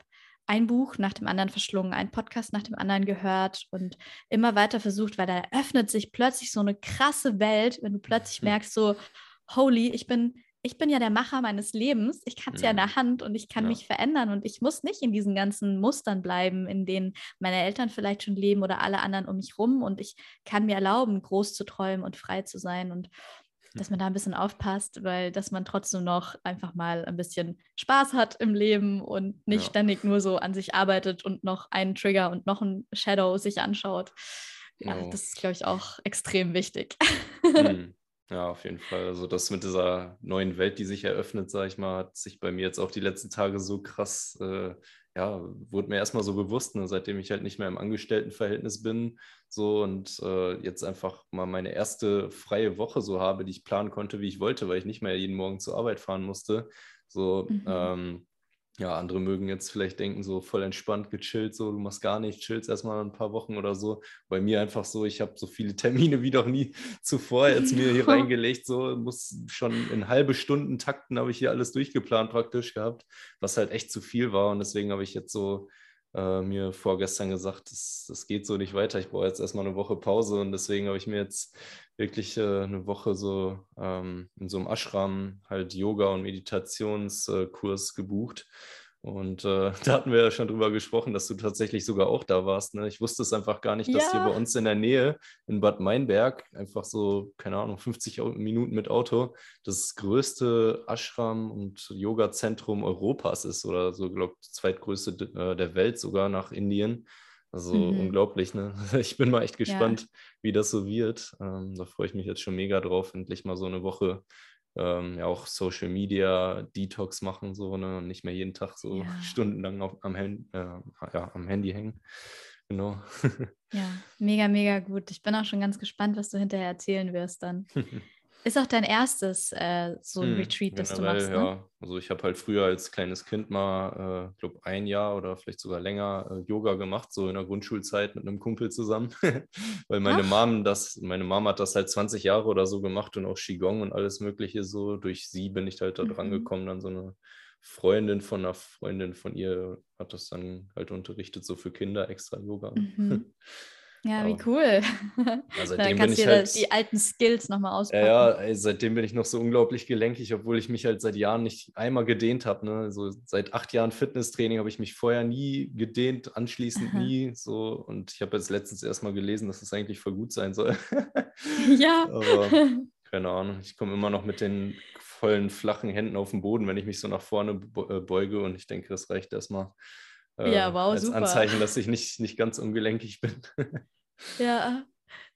ein Buch nach dem anderen verschlungen, einen Podcast nach dem anderen gehört und immer weiter versucht, weil da öffnet sich plötzlich so eine krasse Welt, wenn du plötzlich merkst, so, holy, ich bin ich bin ja der Macher meines Lebens, ich kann es ja. ja in der Hand und ich kann ja. mich verändern und ich muss nicht in diesen ganzen Mustern bleiben, in denen meine Eltern vielleicht schon leben oder alle anderen um mich rum und ich kann mir erlauben, groß zu träumen und frei zu sein und dass man da ein bisschen aufpasst, weil dass man trotzdem noch einfach mal ein bisschen Spaß hat im Leben und nicht ja. ständig nur so an sich arbeitet und noch einen Trigger und noch einen Shadow sich anschaut. Ja, oh. das ist, glaube ich, auch extrem wichtig. Mhm. *laughs* Ja, auf jeden Fall. Also das mit dieser neuen Welt, die sich eröffnet, sage ich mal, hat sich bei mir jetzt auch die letzten Tage so krass äh, ja, wurde mir erstmal so bewusst, ne, seitdem ich halt nicht mehr im Angestelltenverhältnis bin, so und äh, jetzt einfach mal meine erste freie Woche so habe, die ich planen konnte, wie ich wollte, weil ich nicht mehr jeden Morgen zur Arbeit fahren musste. So, mhm. ähm, ja, andere mögen jetzt vielleicht denken, so voll entspannt, gechillt, so, du machst gar nichts, chillst erstmal ein paar Wochen oder so. Bei mir einfach so, ich habe so viele Termine wie noch nie zuvor jetzt mir hier *laughs* reingelegt, so, muss schon in halbe Stunden Takten habe ich hier alles durchgeplant praktisch gehabt, was halt echt zu viel war und deswegen habe ich jetzt so äh, mir vorgestern gesagt, das, das geht so nicht weiter. Ich brauche jetzt erstmal eine Woche Pause und deswegen habe ich mir jetzt wirklich äh, eine Woche so ähm, in so einem Ashram halt Yoga- und Meditationskurs gebucht. Und äh, *laughs* da hatten wir ja schon drüber gesprochen, dass du tatsächlich sogar auch da warst. Ne? Ich wusste es einfach gar nicht, dass ja. hier bei uns in der Nähe in Bad Meinberg einfach so, keine Ahnung, 50 Minuten mit Auto das größte Ashram- und Yoga-Zentrum Europas ist oder so, glaube ich, zweitgrößte äh, der Welt sogar nach Indien. Also mhm. unglaublich, ne? *laughs* Ich bin mal echt gespannt, ja. wie das so wird. Ähm, da freue ich mich jetzt schon mega drauf, endlich mal so eine Woche ähm, ja auch Social Media Detox machen, so, ne? Und nicht mehr jeden Tag so *laughs* ja. stundenlang auf, am, Hand, äh, ja, am Handy hängen. Genau. ja, *laughs* mega, mega gut. Ich bin auch schon ganz gespannt, was du hinterher erzählen wirst dann. *laughs* Ist auch dein erstes äh, so ein hm, Retreat, das du machst, ne? Ja, also ich habe halt früher als kleines Kind mal, äh, glaube ein Jahr oder vielleicht sogar länger äh, Yoga gemacht, so in der Grundschulzeit mit einem Kumpel zusammen, *laughs* weil meine Ach. Mom das, meine Mom hat das halt 20 Jahre oder so gemacht und auch Qigong und alles Mögliche so. Durch sie bin ich halt da dran mhm. gekommen, dann so eine Freundin von einer Freundin von ihr hat das dann halt unterrichtet, so für Kinder extra Yoga. Mhm. *laughs* Ja, wie cool. *laughs* Ja, seitdem da kannst du halt, die alten Skills nochmal auspacken. Ja, ey, seitdem bin ich noch so unglaublich gelenkig, obwohl ich mich halt seit Jahren nicht einmal gedehnt habe. Ne? Also seit acht Jahren Fitnesstraining habe ich mich vorher nie gedehnt, anschließend Aha. nie. So. Und ich habe jetzt letztens erstmal gelesen, dass es das eigentlich voll gut sein soll. *laughs* ja. *laughs* Aber keine Ahnung, ich komme immer noch mit den vollen, flachen Händen auf den Boden, wenn ich mich so nach vorne äh, beuge. Und ich denke, das reicht erstmal äh, ja, wow, als super. Anzeichen, dass ich nicht, nicht ganz ungelenkig bin. *laughs* ja,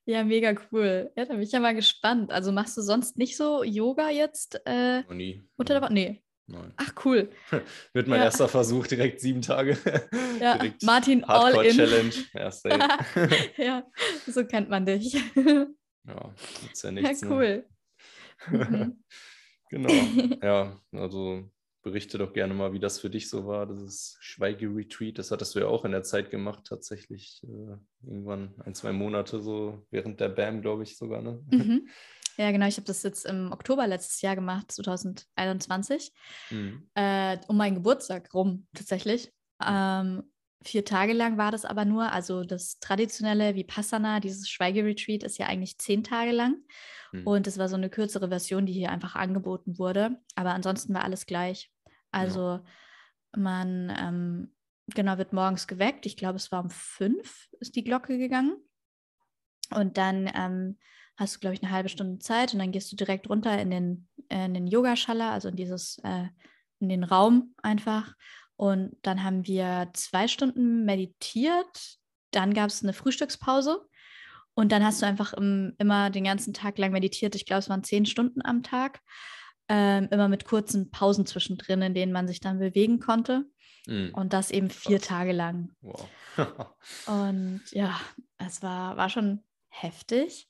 ja, mega cool. Ja, da bin ich ja mal gespannt. Also machst du sonst nicht so Yoga jetzt? Äh, Noch nie. Unter der? Nee. Nein. Ach, cool. *laughs* Wird mein ja. erster Versuch, direkt sieben Tage. *laughs* Ja, direkt Martin All in. Challenge. Ja, ja, so kennt man dich. ja, ist ja nichts. Ja, cool. Ne? Mhm. genau. Ja, also berichte doch gerne mal, wie das für dich so war, dieses Schweigeretreat. Das hattest du ja auch in der Zeit gemacht, tatsächlich. Äh, irgendwann ein, zwei Monate so während der BAM, glaube ich sogar. Ne? Mhm. *laughs* Ja, genau. Ich habe das jetzt im Oktober letztes Jahr gemacht, 2021, mhm. äh, um meinen Geburtstag rum tatsächlich. Ähm, vier Tage lang war das aber nur. Also das traditionelle Vipassana, dieses Schweigeretreat, ist ja eigentlich zehn Tage lang. Mhm. Und es war so eine kürzere Version, die hier einfach angeboten wurde. Aber ansonsten war alles gleich. Also ja. man ähm, genau wird morgens geweckt. Ich glaube, es war um fünf ist die Glocke gegangen. Und dann ähm, hast du, glaube ich, eine halbe Stunde Zeit und dann gehst du direkt runter in den, in den Yogaschala, also in dieses, äh, in den Raum einfach. Und dann haben wir zwei Stunden meditiert. Dann gab es eine Frühstückspause. Und dann hast du einfach im, immer den ganzen Tag lang meditiert. Ich glaube, es waren zehn Stunden am Tag ähm, immer mit kurzen Pausen zwischendrin, in denen man sich dann bewegen konnte. Mm. Und das eben vier Krass. Tage lang. Wow. *laughs* und ja, es war, war schon heftig.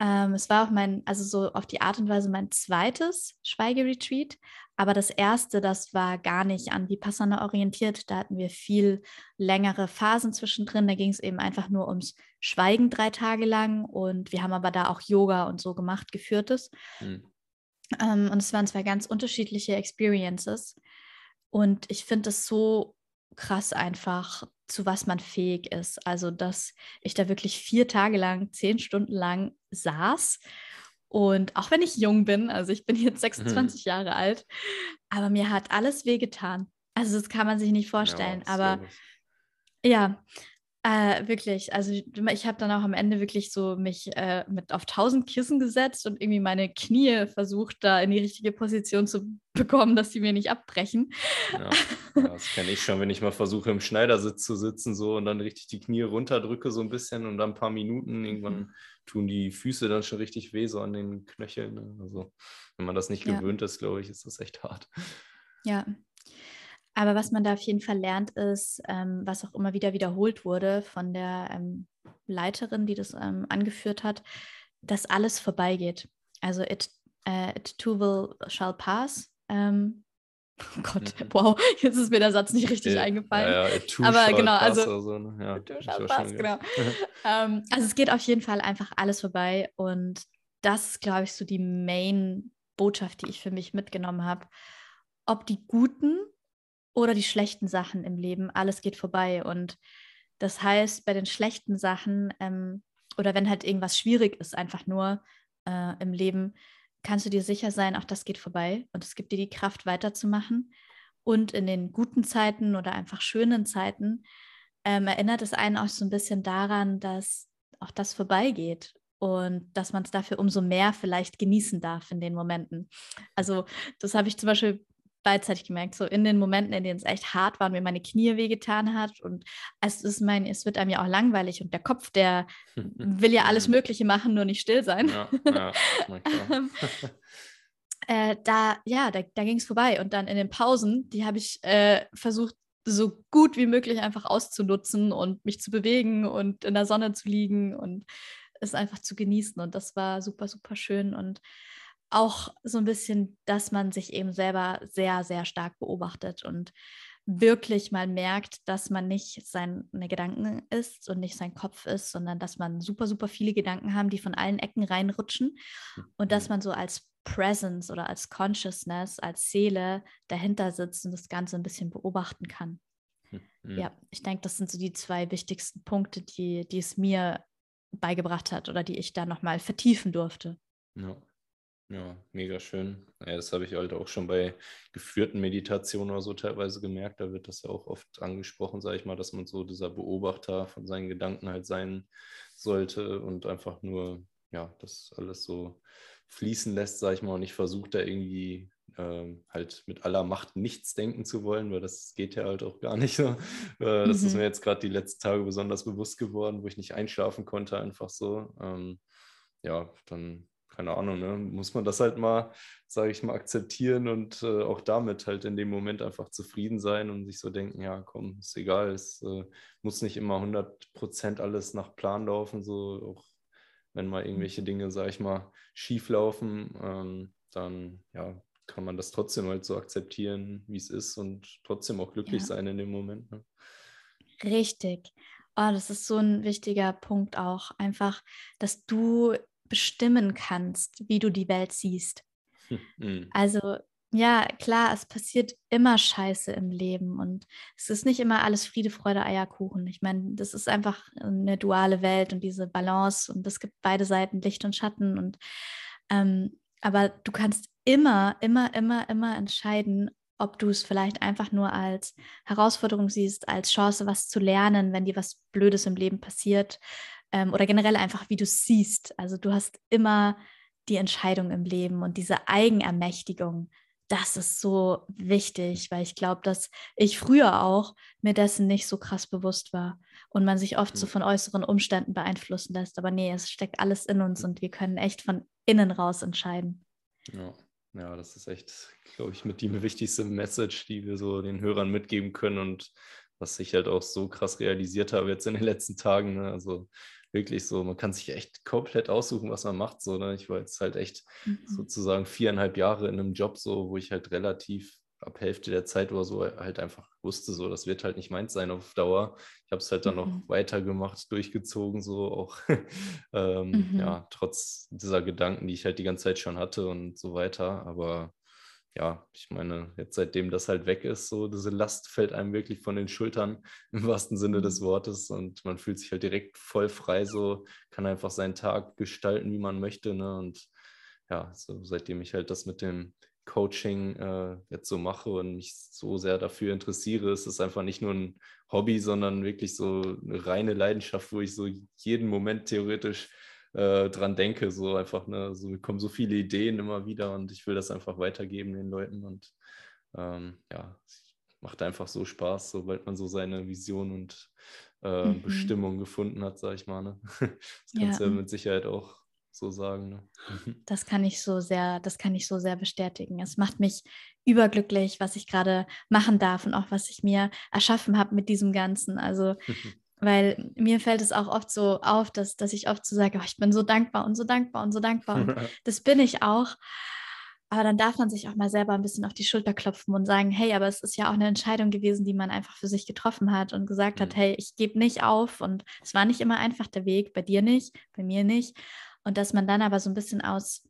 Ähm, es war auch mein, also so auf die Art und Weise mein zweites Schweigeretreat. Aber das erste, das war gar nicht an Vipassana orientiert. Da hatten wir viel längere Phasen zwischendrin. Da ging es eben einfach nur ums Schweigen drei Tage lang. Und wir haben aber da auch Yoga und so gemacht, geführtes. Mhm. Ähm, und es waren zwei ganz unterschiedliche Experiences. Und ich finde es so krass einfach, zu was man fähig ist. Also, dass ich da wirklich vier Tage lang, zehn Stunden lang saß. Und auch wenn ich jung bin, also ich bin jetzt 26 mhm. Jahre alt, aber mir hat alles wehgetan. Also das kann man sich nicht vorstellen. Ja, aber ja, äh, wirklich, also ich habe dann auch am Ende wirklich so mich äh, mit auf tausend Kissen gesetzt und irgendwie meine Knie versucht, da in die richtige Position zu bekommen, dass sie mir nicht abbrechen. Ja, *laughs* das kenne ich schon, wenn ich mal versuche, im Schneidersitz zu sitzen so und dann richtig die Knie runterdrücke so ein bisschen und dann ein paar Minuten, irgendwann mhm. tun die Füße dann schon richtig weh, so an den Knöcheln. Ne? Also wenn man das nicht ja. gewöhnt ist, glaube ich, ist das echt hart. Ja, Aber was man da auf jeden Fall lernt, ist, ähm, was auch immer wieder wiederholt wurde von der ähm, Leiterin, die das ähm, angeführt hat, dass alles vorbeigeht. Also it, uh, it too will shall pass. Ähm, *laughs* oh Gott, mhm. wow, jetzt ist mir der Satz nicht richtig ja, eingefallen. Ja, ja, Aber genau, also so, ne? ja, pass, genau. *laughs* *laughs* ähm, also es geht auf jeden Fall einfach alles vorbei und das ist, glaube ich, so die Main Botschaft, die ich für mich mitgenommen habe. Ob die guten oder die schlechten Sachen im Leben, alles geht vorbei und das heißt, bei den schlechten Sachen ähm, oder wenn halt irgendwas schwierig ist, einfach nur äh, im Leben, kannst du dir sicher sein, auch das geht vorbei und es gibt dir die Kraft weiterzumachen. Und in den guten Zeiten oder einfach schönen Zeiten ähm, erinnert es einen auch so ein bisschen daran, dass auch das vorbeigeht und dass man es dafür umso mehr vielleicht genießen darf in den Momenten. Also das habe ich zum Beispiel beidseitig gemerkt, so in den Momenten, in denen es echt hart war und mir meine Knie wehgetan hat und es ist mein, es wird einem ja auch langweilig und der Kopf, der *laughs* will ja alles Mögliche machen, nur nicht still sein. Ja, ja, *laughs* ähm, äh, da, ja, da, da ging es vorbei und dann in den Pausen, die habe ich äh, versucht, so gut wie möglich einfach auszunutzen und mich zu bewegen und in der Sonne zu liegen und es einfach zu genießen. Und das war super, super schön. Und auch so ein bisschen, dass man sich eben selber sehr, sehr stark beobachtet und wirklich mal merkt, dass man nicht seine Gedanken ist und nicht sein Kopf ist, sondern dass man super, super viele Gedanken haben, die von allen Ecken reinrutschen und dass mhm. man so als Presence oder als Consciousness, als Seele dahinter sitzt und das Ganze ein bisschen beobachten kann. Mhm. Ja, ich denke, das sind so die zwei wichtigsten Punkte, die, die es mir beigebracht hat oder die ich da nochmal vertiefen durfte. Ja. Ja, mega schön. Ja, das habe ich halt auch schon bei geführten Meditationen oder so teilweise gemerkt. Da wird das ja auch oft angesprochen, sage ich mal, dass man so dieser Beobachter von seinen Gedanken halt sein sollte und einfach nur, ja, das alles so fließen lässt, sage ich mal, und nicht versucht, da irgendwie ähm, halt mit aller Macht nichts denken zu wollen, weil das geht ja halt auch gar nicht. So. Äh, das mhm. ist mir jetzt gerade die letzten Tage besonders bewusst geworden, wo ich nicht einschlafen konnte, einfach so. Ähm, ja, dann keine Ahnung, ne, muss man das halt mal, sage ich mal, akzeptieren und äh, auch damit halt in dem Moment einfach zufrieden sein und sich so denken, ja, komm, ist egal, es äh, muss nicht immer 100% alles nach Plan laufen, so auch wenn mal irgendwelche Dinge, sage ich mal, schief laufen, ähm, dann ja, kann man das trotzdem halt so akzeptieren, wie es ist und trotzdem auch glücklich ja. sein in dem Moment. Ne? Richtig. Oh, das ist so ein wichtiger Punkt auch. Einfach, dass du bestimmen kannst, wie du die Welt siehst. Mhm. Also ja, klar, es passiert immer Scheiße im Leben und es ist nicht immer alles Friede, Freude, Eierkuchen. Ich meine, das ist einfach eine duale Welt und diese Balance und es gibt beide Seiten, Licht und Schatten und ähm, aber du kannst immer, immer, immer, immer entscheiden, ob du es vielleicht einfach nur als Herausforderung siehst, als Chance, was zu lernen, wenn dir was Blödes im Leben passiert ähm, oder generell einfach, wie du es siehst. Also du hast immer die Entscheidung im Leben und diese Eigenermächtigung. Das ist so wichtig, weil ich glaube, dass ich früher auch mir dessen nicht so krass bewusst war und man sich oft so von äußeren Umständen beeinflussen lässt. Aber nee, es steckt alles in uns und wir können echt von innen raus entscheiden. Ja. Ja, das ist echt, glaube ich, mit die wichtigste Message, die wir so den Hörern mitgeben können und was ich halt auch so krass realisiert habe jetzt in den letzten Tagen. Ne? Also wirklich so, man kann sich echt komplett aussuchen, was man macht. So, ne? Ich war jetzt halt echt mhm. sozusagen viereinhalb Jahre in einem Job, so, wo ich halt relativ ab Hälfte der Zeit oder so halt einfach wusste, so, das wird halt nicht meins sein auf Dauer. Ich habe es halt dann mhm. noch weitergemacht, durchgezogen, so auch, *laughs* ähm, mhm. ja, trotz dieser Gedanken, die ich halt die ganze Zeit schon hatte und so weiter. Aber ja, ich meine, jetzt seitdem das halt weg ist, so diese Last fällt einem wirklich von den Schultern *laughs* im wahrsten Sinne des mhm. Wortes und man fühlt sich halt direkt voll frei, so kann einfach seinen Tag gestalten, wie man möchte. Ne? Und ja, so seitdem ich halt das mit dem Coaching äh, jetzt so mache und mich so sehr dafür interessiere, ist es einfach nicht nur ein Hobby, sondern wirklich so eine reine Leidenschaft, wo ich so jeden Moment theoretisch äh, dran denke. So einfach, ne, so kommen so viele Ideen immer wieder und ich will das einfach weitergeben den Leuten und ähm, ja, macht einfach so Spaß, sobald man so seine Vision und äh, mhm. Bestimmung gefunden hat, sag ich mal. Ne? *laughs* Das kannst du ja. ja mit Sicherheit auch so sagen. Ne? *laughs* Das kann ich so sehr, das kann ich so sehr bestätigen. Es macht mich überglücklich, was ich gerade machen darf und auch was ich mir erschaffen habe mit diesem Ganzen. Also *laughs* weil mir fällt es auch oft so auf, dass, dass ich oft so sage, oh, ich bin so dankbar und so dankbar und so dankbar. Und *laughs* das bin ich auch. Aber dann darf man sich auch mal selber ein bisschen auf die Schulter klopfen und sagen, hey, aber es ist ja auch eine Entscheidung gewesen, die man einfach für sich getroffen hat und gesagt mhm. hat, hey, ich gebe nicht auf. Und es war nicht immer einfach der Weg, bei dir nicht, bei mir nicht. Und dass man dann aber so ein bisschen aus,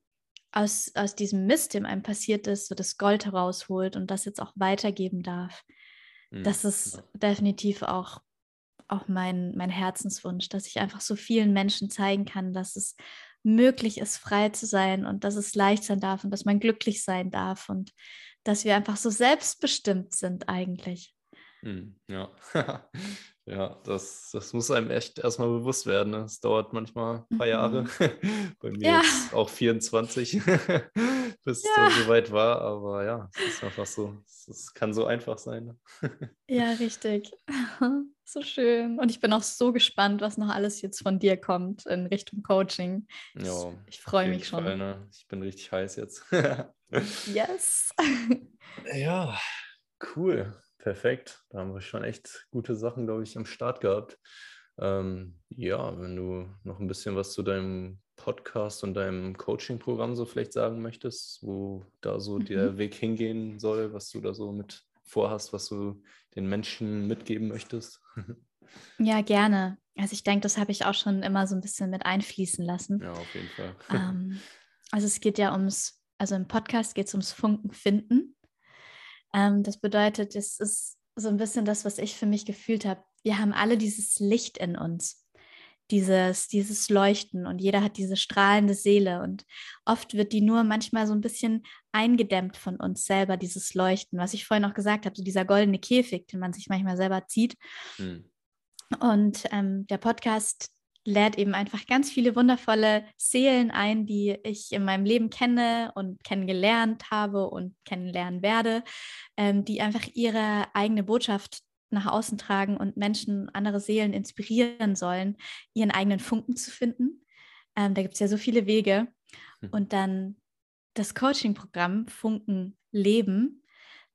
aus, aus diesem Mist, dem einem passiert ist, so das Gold herausholt und das jetzt auch weitergeben darf. Mhm. Das ist ja. definitiv auch, auch mein, mein Herzenswunsch, dass ich einfach so vielen Menschen zeigen kann, dass es möglich ist, frei zu sein und dass es leicht sein darf und dass man glücklich sein darf und dass wir einfach so selbstbestimmt sind eigentlich. Hm, ja, *laughs* ja das, das muss einem echt erstmal bewusst werden. Es ne? dauert manchmal ein paar mhm. Jahre. *laughs* Bei mir ja. jetzt auch 24, *laughs* bis ja. es soweit war. Aber ja, es ist einfach so. Es kann so einfach sein. Ne? ja, richtig. So schön. Und ich bin auch so gespannt, was noch alles jetzt von dir kommt in Richtung Coaching. Ja, ich freue mich schon. Fall, ne? Ich bin richtig heiß jetzt. yes. *laughs* Ja, cool. Perfekt. Da haben wir schon echt gute Sachen, glaube ich, am Start gehabt. Ähm, ja, wenn du noch ein bisschen was zu deinem Podcast und deinem Coaching-Programm so vielleicht sagen möchtest, wo da so mhm. der Weg hingehen soll, was du da so mit vorhast, was du den Menschen mitgeben möchtest? Ja, gerne. Also ich denke, das habe ich auch schon immer so ein bisschen mit einfließen lassen. Ja, auf jeden Fall. *laughs* Ähm, also es geht ja ums, also im Podcast geht es ums Funken finden. Ähm, das bedeutet, es ist so ein bisschen das, was ich für mich gefühlt habe. Wir haben alle dieses Licht in uns dieses, dieses Leuchten und jeder hat diese strahlende Seele und oft wird die nur manchmal so ein bisschen eingedämmt von uns selber, dieses Leuchten, was ich vorhin auch gesagt habe, so dieser goldene Käfig, den man sich manchmal selber zieht. Hm. Und ähm, der Podcast lädt eben einfach ganz viele wundervolle Seelen ein, die ich in meinem Leben kenne und kennengelernt habe und kennenlernen werde, ähm, die einfach ihre eigene Botschaft nach außen tragen und Menschen, andere Seelen inspirieren sollen, ihren eigenen Funken zu finden. Ähm, da gibt es ja so viele Wege. Hm. Und dann das Coaching-Programm Funken Leben,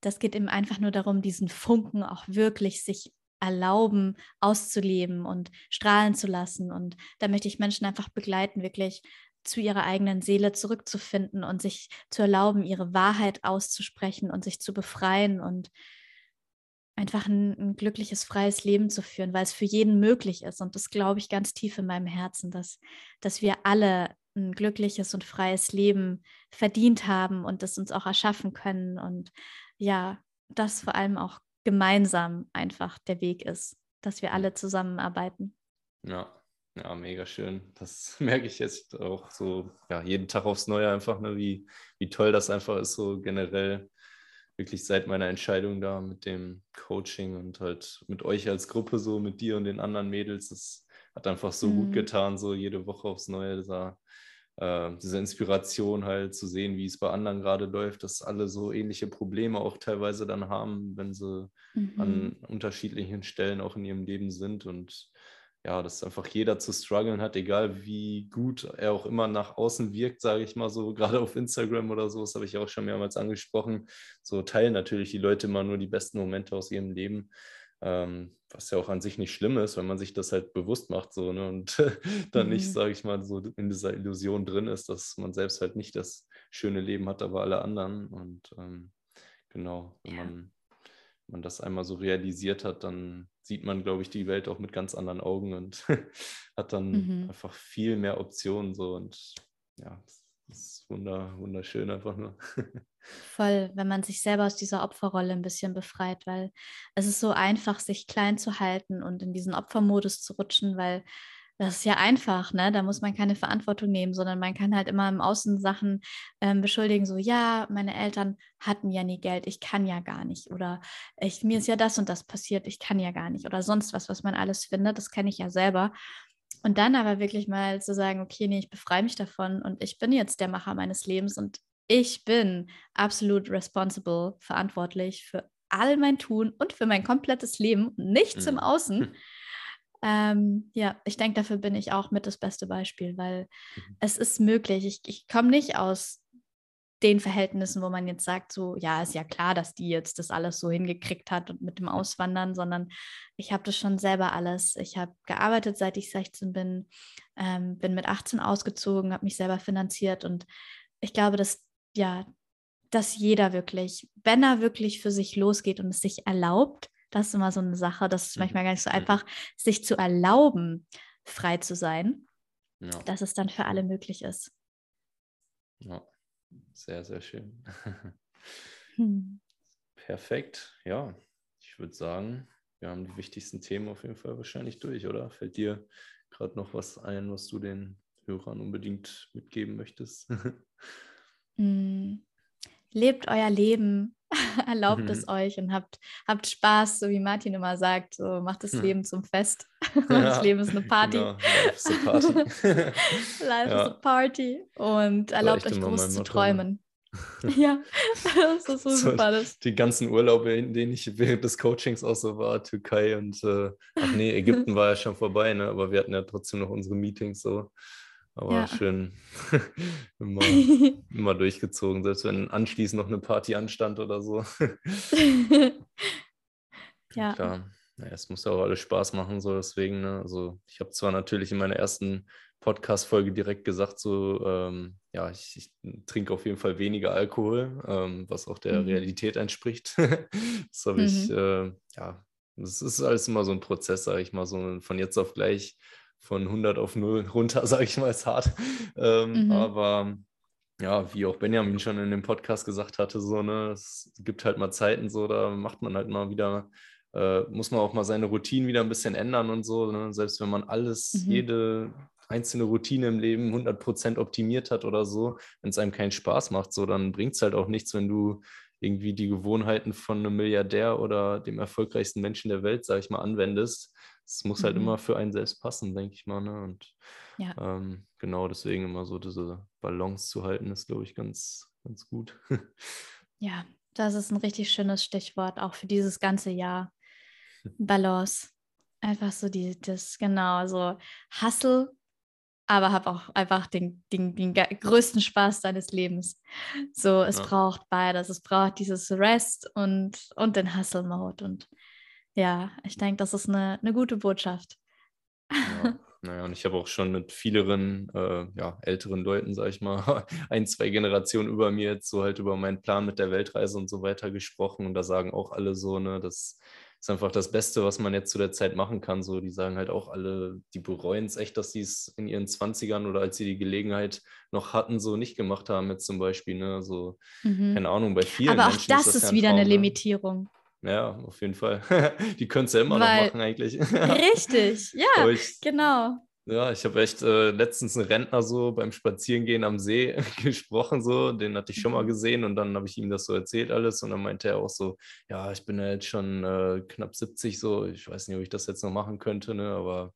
das geht eben einfach nur darum, diesen Funken auch wirklich sich erlauben, auszuleben und strahlen zu lassen. Und da möchte ich Menschen einfach begleiten, wirklich zu ihrer eigenen Seele zurückzufinden und sich zu erlauben, ihre Wahrheit auszusprechen und sich zu befreien und einfach ein, ein, glückliches, freies Leben zu führen, weil es für jeden möglich ist. Und das glaube ich ganz tief in meinem Herzen, dass, dass wir alle ein glückliches und freies Leben verdient haben und das uns auch erschaffen können. Und ja, das vor allem auch gemeinsam einfach der Weg ist, dass wir alle zusammenarbeiten. Ja, ja, mega schön. Das *laughs* merke ich jetzt auch so, ja, jeden Tag aufs Neue einfach, ne, wie, wie toll das einfach ist, so generell wirklich seit meiner Entscheidung da mit dem Coaching und halt mit euch als Gruppe, so mit dir und den anderen Mädels, das hat einfach so mhm. gut getan, so jede Woche aufs Neue, dieser, äh, diese Inspiration halt zu sehen, wie es bei anderen gerade läuft, dass alle so ähnliche Probleme auch teilweise dann haben, wenn sie mhm. an unterschiedlichen Stellen auch in ihrem Leben sind und ja, dass einfach jeder zu strugglen hat, egal wie gut er auch immer nach außen wirkt, sage ich mal so, *laughs* gerade auf Instagram oder so, das habe ich auch schon mehrmals angesprochen. So teilen natürlich die Leute immer nur die besten Momente aus ihrem Leben, ähm, was ja auch an sich nicht schlimm ist, wenn man sich das halt bewusst macht so, ne? und *laughs* dann mhm. nicht, sage ich mal, so in dieser Illusion drin ist, dass man selbst halt nicht das schöne Leben hat, aber alle anderen. Und ähm, genau, wenn ja. man, man das einmal so realisiert hat, dann sieht man, glaube ich, die Welt auch mit ganz anderen Augen und *laughs* hat dann mhm. einfach viel mehr Optionen so und ja, das wunder, wunderschön einfach nur. *laughs* Voll, wenn man sich selber aus dieser Opferrolle ein bisschen befreit, weil es ist so einfach, sich klein zu halten und in diesen Opfermodus zu rutschen, weil das ist ja einfach, ne? Da muss man keine Verantwortung nehmen, sondern man kann halt immer im Außen Sachen ähm, beschuldigen, so ja, meine Eltern hatten ja nie Geld, ich kann ja gar nicht. Oder ich, mir ist ja das und das passiert, ich kann ja gar nicht. Oder sonst was, was man alles findet, das kenne ich ja selber. Und dann aber wirklich mal zu sagen, okay, nee, ich befreie mich davon und ich bin jetzt der Macher meines Lebens und ich bin absolut responsible, verantwortlich für all mein Tun und für mein komplettes Leben, nichts mhm. im Außen. Ähm, ja, ich denke, dafür bin ich auch mit das beste Beispiel, weil mhm. es ist möglich. Ich, ich komme nicht aus den Verhältnissen, wo man jetzt sagt, so, ja, ist ja klar, dass die jetzt das alles so hingekriegt hat und mit dem Auswandern, sondern ich habe das schon selber alles. Ich habe gearbeitet, seit ich 16 bin, ähm, bin mit 18 ausgezogen, habe mich selber finanziert und ich glaube, dass, ja, dass jeder wirklich, wenn er wirklich für sich losgeht und es sich erlaubt, das ist immer so eine Sache, das ist mhm. manchmal gar nicht so einfach, sich zu erlauben, frei zu sein, ja. dass es dann für alle möglich ist. Ja. Sehr, sehr schön. *laughs* Hm. Perfekt. Ja, ich würde sagen, wir haben die wichtigsten Themen auf jeden Fall wahrscheinlich durch, oder? Fällt dir gerade noch was ein, was du den Hörern unbedingt mitgeben möchtest? *laughs* Hm. Lebt euer Leben, *laughs* erlaubt mhm. es euch und habt, habt Spaß, so wie Martin immer sagt, so macht das Leben zum Fest. *laughs* das Leben ist eine Party. Genau. Life is a Party. *laughs* Life ja. is a Party. Und erlaubt euch groß zu träumen. ja, das ist so, so super. Das. Die ganzen Urlaube, in denen ich während des Coachings auch so war, Türkei und äh, ach nee, Ägypten war ja schon vorbei, ne? aber wir hatten ja trotzdem noch unsere Meetings so. Aber ja. schön *laughs* immer, *laughs* immer durchgezogen, selbst wenn anschließend noch eine Party anstand oder so. *laughs* ja. Klar. Naja, es muss ja auch alles Spaß machen, so deswegen. Ne? Also ich habe zwar natürlich in meiner ersten Podcast-Folge direkt gesagt, so ähm, ja, ich, ich, trinke auf jeden Fall weniger Alkohol, ähm, was auch der mhm. Realität entspricht. das habe mhm. ich, äh, ja, das ist alles immer so ein Prozess, sage ich mal, so von jetzt auf gleich von 100 auf 0 runter, *laughs* sage ich mal, ist hart. Ähm, mhm. Aber ja, wie auch Benjamin schon in dem Podcast gesagt hatte, so, ne, es gibt halt mal Zeiten so, da macht man halt mal wieder, äh, muss man auch mal seine Routinen wieder ein bisschen ändern und so, ne? selbst wenn man alles, mhm. jede einzelne Routine im Leben 100% optimiert hat oder so, wenn es einem keinen Spaß macht, so, dann bringt es halt auch nichts, wenn du irgendwie die Gewohnheiten von einem Milliardär oder dem erfolgreichsten Menschen der Welt, sage ich mal, anwendest. Es muss halt mhm. immer für einen selbst passen, denke ich mal. Ne? Und ja. ähm, genau deswegen immer so diese Balance zu halten, ist, glaube ich, ganz, ganz gut. *laughs* ja, das ist ein richtig schönes Stichwort, auch für dieses ganze Jahr. *laughs* Balance. Einfach so die, das, genau, so Hustle aber habe auch einfach den, den, den, größten Spaß deines Lebens. So, es ja. braucht beides. Es braucht dieses Rest und, und den Hustle-Mode. Und ja, ich denke, das ist eine, eine gute Botschaft. Ja. Naja, und ich habe auch schon mit vieleren, äh, ja, älteren Leuten, sag ich mal, *laughs* ein, zwei Generationen über mir jetzt so halt über meinen Plan mit der Weltreise und so weiter gesprochen. Und da sagen auch alle so, ne, dass ist einfach das Beste, was man jetzt zu der Zeit machen kann. So, die sagen halt auch alle, die bereuen es echt, dass sie es in ihren 20ern oder als sie die Gelegenheit noch hatten, so nicht gemacht haben, jetzt zum Beispiel. Ne? So, mhm. keine Ahnung, bei vielen. Aber auch Menschen das ist, das ist ja wieder Traum, eine ne? Ja, auf jeden Fall. *laughs* die können es ja immer Weil, noch machen, eigentlich. richtig, *laughs* ja, ich, genau. Ja, ich habe echt äh, letztens einen Rentner so beim Spazierengehen am See *laughs* gesprochen, so, den hatte ich schon mal mhm. gesehen und dann habe ich ihm das so erzählt alles und dann meinte er auch so, ja, ich bin ja jetzt schon äh, knapp 70 so, ich weiß nicht, ob ich das jetzt noch machen könnte, ne, aber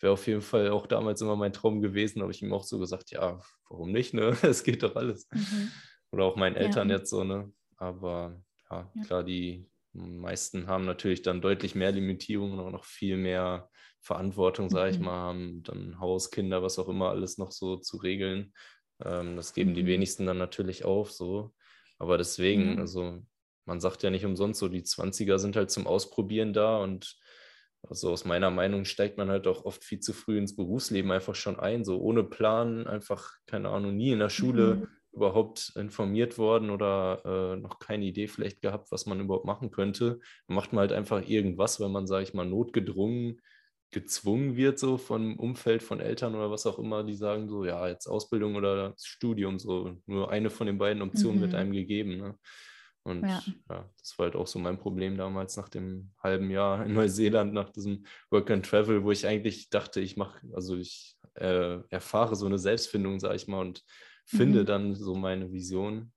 wäre auf jeden Fall auch damals immer mein Traum gewesen, habe ich ihm auch so gesagt, ja, warum nicht, ne, es geht doch alles. Mhm. Oder auch meinen Eltern ja. jetzt so, ne, aber ja, ja, klar, die meisten haben natürlich dann deutlich mehr Limitierungen und noch viel mehr Verantwortung, sage ich mhm. mal, haben, dann Haus, Kinder, was auch immer alles noch so zu regeln. Ähm, das geben mhm. die wenigsten dann natürlich auf, so. Aber deswegen, mhm. also man sagt ja nicht umsonst so, die 20er sind halt zum Ausprobieren da und also aus meiner Meinung steigt man halt auch oft viel zu früh ins Berufsleben einfach schon ein, so ohne Plan, einfach, keine Ahnung, nie in der Schule mhm. Überhaupt informiert worden oder äh, noch keine Idee vielleicht gehabt, was man überhaupt machen könnte. Dann macht man halt einfach irgendwas, wenn man, sage ich mal, notgedrungen gezwungen wird, so vom Umfeld von Eltern oder was auch immer, die sagen so, ja, jetzt Ausbildung oder Studium, so nur eine von den beiden Optionen mhm. wird einem gegeben. Ne? Und ja. ja. das war halt auch so mein Problem damals nach dem halben Jahr in Neuseeland, nach diesem Work and Travel, wo ich eigentlich dachte, ich mache, also ich äh, erfahre so eine Selbstfindung, sage ich mal, und finde mhm. dann so meine Vision.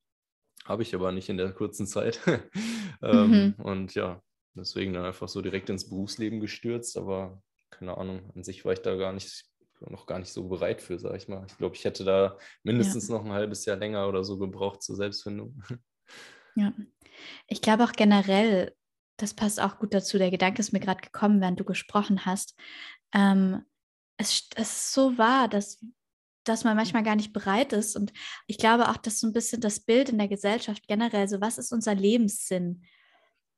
Habe ich aber nicht in der kurzen Zeit. *laughs* ähm, mhm. Und ja, deswegen dann einfach so direkt ins Berufsleben gestürzt, aber keine Ahnung, an sich war ich da gar nicht, noch gar nicht so bereit für, sag ich mal. Ich glaube, ich hätte da mindestens ja. noch ein halbes Jahr länger oder so gebraucht zur Selbstfindung. *laughs* Ja, ich glaube auch generell das passt auch gut dazu. Der Gedanke ist mir gerade gekommen, während du gesprochen hast. Ähm, es, es ist so wahr, dass, dass man manchmal gar nicht bereit ist. Und ich glaube auch, dass so ein bisschen das Bild in der Gesellschaft generell, so was ist unser Lebenssinn?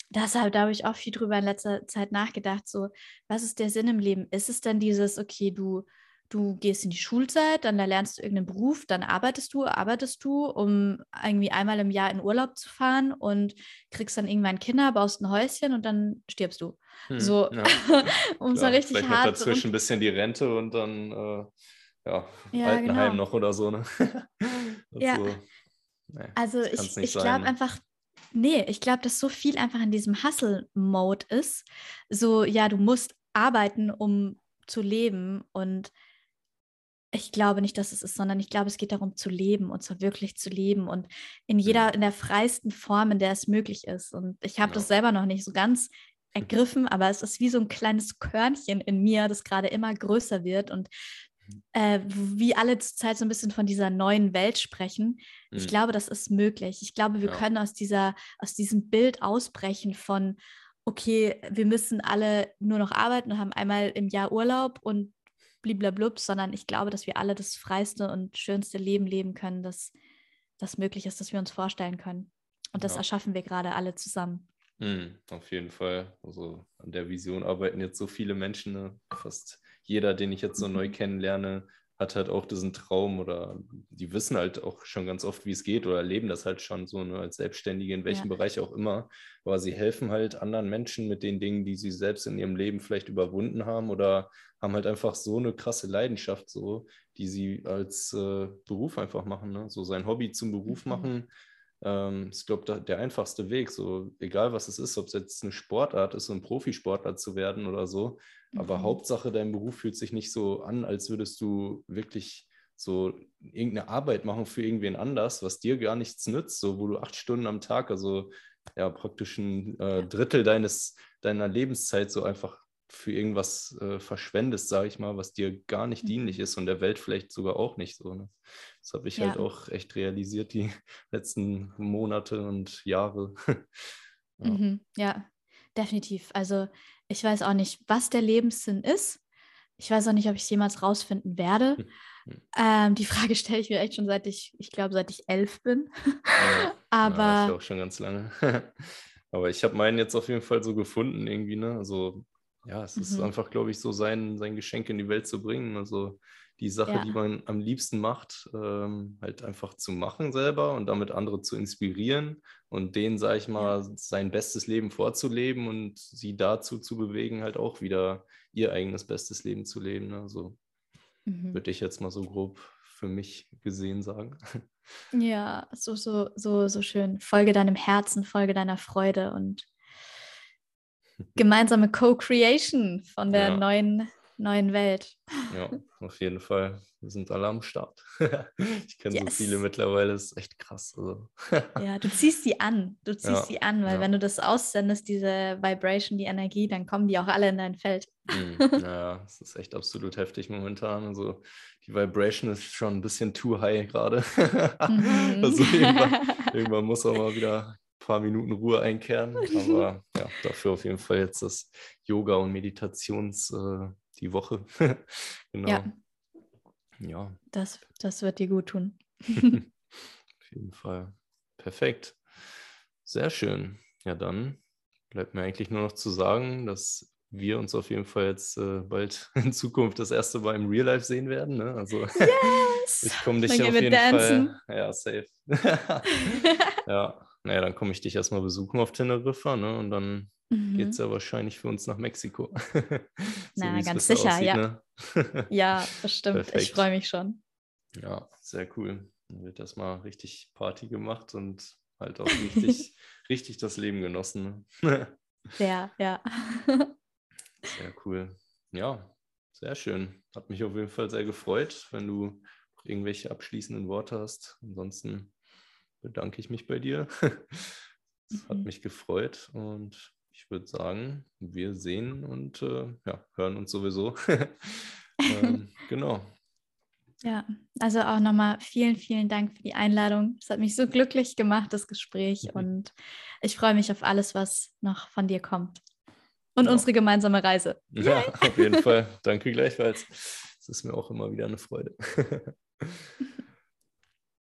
Deshalb da habe ich auch viel drüber in letzter Zeit nachgedacht. So, was ist der Sinn im Leben? Ist es denn dieses, okay, du du gehst in die Schulzeit, dann lernst du irgendeinen Beruf, dann arbeitest du, arbeitest du, um irgendwie einmal im Jahr in Urlaub zu fahren und kriegst dann irgendwann Kinder, baust ein Häuschen und dann stirbst du. Hm, so, ja. *laughs* um so richtig Vielleicht hart. Noch dazwischen ein bisschen die Rente und dann äh, ja, ja, Altenheim genau. noch oder so. Ne? *laughs* ja. So, nee, also ich, ich glaube einfach, nee, ich glaube, dass so viel einfach in diesem Hustle-Mode ist. So, ja, du musst arbeiten, um zu leben und ich glaube nicht, dass es ist, sondern ich glaube, es geht darum zu leben und zwar wirklich zu leben und in jeder, in der freiesten Form, in der es möglich ist. Und ich habe genau. das selber noch nicht so ganz *laughs* ergriffen, aber es ist wie so ein kleines Körnchen in mir, das gerade immer größer wird und. Äh, wie alle zur Zeit so ein bisschen von dieser neuen Welt sprechen. Ich mhm. glaube, das ist möglich. Ich glaube, wir ja. können aus dieser, aus diesem Bild ausbrechen von, okay, wir müssen alle nur noch arbeiten und haben einmal im Jahr Urlaub und bliblablub, sondern ich glaube, dass wir alle das freiste und schönste Leben leben können, das, das möglich ist, das wir uns vorstellen können. Und das ja. erschaffen wir gerade alle zusammen. Mhm, auf jeden Fall. Also an der Vision arbeiten jetzt so viele Menschen. Ne? Fast jeder, den ich jetzt so neu mhm. kennenlerne, hat halt auch diesen Traum oder die wissen halt auch schon ganz oft, wie es geht oder erleben das halt schon so ne, als Selbstständige, in welchem ja. Bereich auch immer. Aber sie helfen halt anderen Menschen mit den Dingen, die sie selbst in ihrem Leben vielleicht überwunden haben oder haben halt einfach so eine krasse Leidenschaft, so, die sie als äh, Beruf einfach machen. Ne? So sein Hobby zum Beruf mhm. machen, ähm, ist, glaube ich, der einfachste Weg. So, egal was es ist, ob es jetzt eine Sportart ist, so ein Profisportler zu werden oder so. Mhm. Aber Hauptsache, dein Beruf fühlt sich nicht so an, als würdest du wirklich so irgendeine Arbeit machen für irgendwen anders, was dir gar nichts nützt, so wo du acht Stunden am Tag, also ja, praktisch ein äh, Drittel deines, deiner Lebenszeit so einfach für irgendwas äh, verschwendest, sage ich mal, was dir gar nicht mhm. dienlich ist und der Welt vielleicht sogar auch nicht so. Ne? Das habe ich halt ja. halt auch echt realisiert die *laughs* letzten Monate und Jahre. *laughs* ja. Mhm, ja, definitiv. Also ich weiß auch nicht, was der Lebenssinn ist. Ich weiß auch nicht, ob ich es jemals rausfinden werde. Hm, hm. Ähm, die Frage stelle ich mir echt schon seit ich, ich glaube, seit ich elf bin. Ja, *laughs* Aber. Ja, ich auch schon ganz lange. *laughs* Aber ich habe meinen jetzt auf jeden Fall so gefunden, irgendwie, ne? Also ja, es ist mhm. einfach, glaube ich, so sein, sein Geschenk in die Welt zu bringen. Also die Sache, ja. die man am liebsten macht, ähm, halt einfach zu machen selber und damit andere zu inspirieren und denen, sage ich mal, ja. sein bestes Leben vorzuleben und sie dazu zu bewegen, halt auch wieder ihr eigenes bestes Leben zu leben. Ne? So mhm. würde ich jetzt mal so grob für mich gesehen sagen. *laughs* Ja, so, so, so, so schön. Folge deinem Herzen, folge deiner Freude und *laughs* gemeinsame Co-Creation von der ja. neuen, neuen Welt. Ja, *laughs* auf jeden Fall. Wir sind alle am Start. *laughs* ich kenne yes. so viele mittlerweile, das ist echt krass. Also. *laughs* ja, du ziehst sie an. Du ziehst ja, sie an, weil ja. wenn du das aussendest, diese Vibration, die Energie, dann kommen die auch alle in dein Feld. Mhm. ja, es ist echt absolut heftig momentan. Also die Vibration ist schon ein bisschen too high gerade. Mhm. also irgendwann, irgendwann muss auch mal wieder paar Minuten Ruhe einkehren. Aber ja, dafür auf jeden Fall jetzt das Yoga und Meditations äh, die Woche. *laughs* genau. Ja. ja. Das, das wird dir gut tun. *laughs* *laughs* auf jeden Fall. Perfekt. Sehr schön. Ja, dann bleibt mir eigentlich nur noch zu sagen, dass wir uns auf jeden Fall jetzt äh, bald in Zukunft das erste Mal im Real Life sehen werden. Ne? Also yes! ich komme dich auf jeden dancen. Fall. Ja, safe. ja, naja, dann komme ich dich erstmal besuchen auf Teneriffa, ne? Und dann mhm. geht es ja wahrscheinlich für uns nach Mexiko. *laughs* so Na, ganz sicher, aussieht, ja. Ne? ja, *laughs* bestimmt. Ich freue mich schon. Ja, sehr cool. Dann wird erstmal richtig Party gemacht und halt auch richtig, *laughs* richtig das Leben genossen. Ne? ja, ja. sehr cool. Ja, sehr schön. Hat mich auf jeden Fall sehr gefreut, wenn du irgendwelche abschließenden Worte hast. Ansonsten bedanke ich mich bei dir. Es hat mhm. mich gefreut und ich würde sagen, wir sehen und äh, ja, hören uns sowieso. *laughs* ähm, *laughs* genau. Ja, also auch nochmal vielen, vielen Dank für die Einladung. Es hat mich so glücklich gemacht, das Gespräch. Mhm. Und ich freue mich auf alles, was noch von dir kommt. Und ja. unsere gemeinsame Reise. *laughs* Ja, auf jeden Fall. Danke gleichfalls. Es ist mir auch immer wieder eine Freude.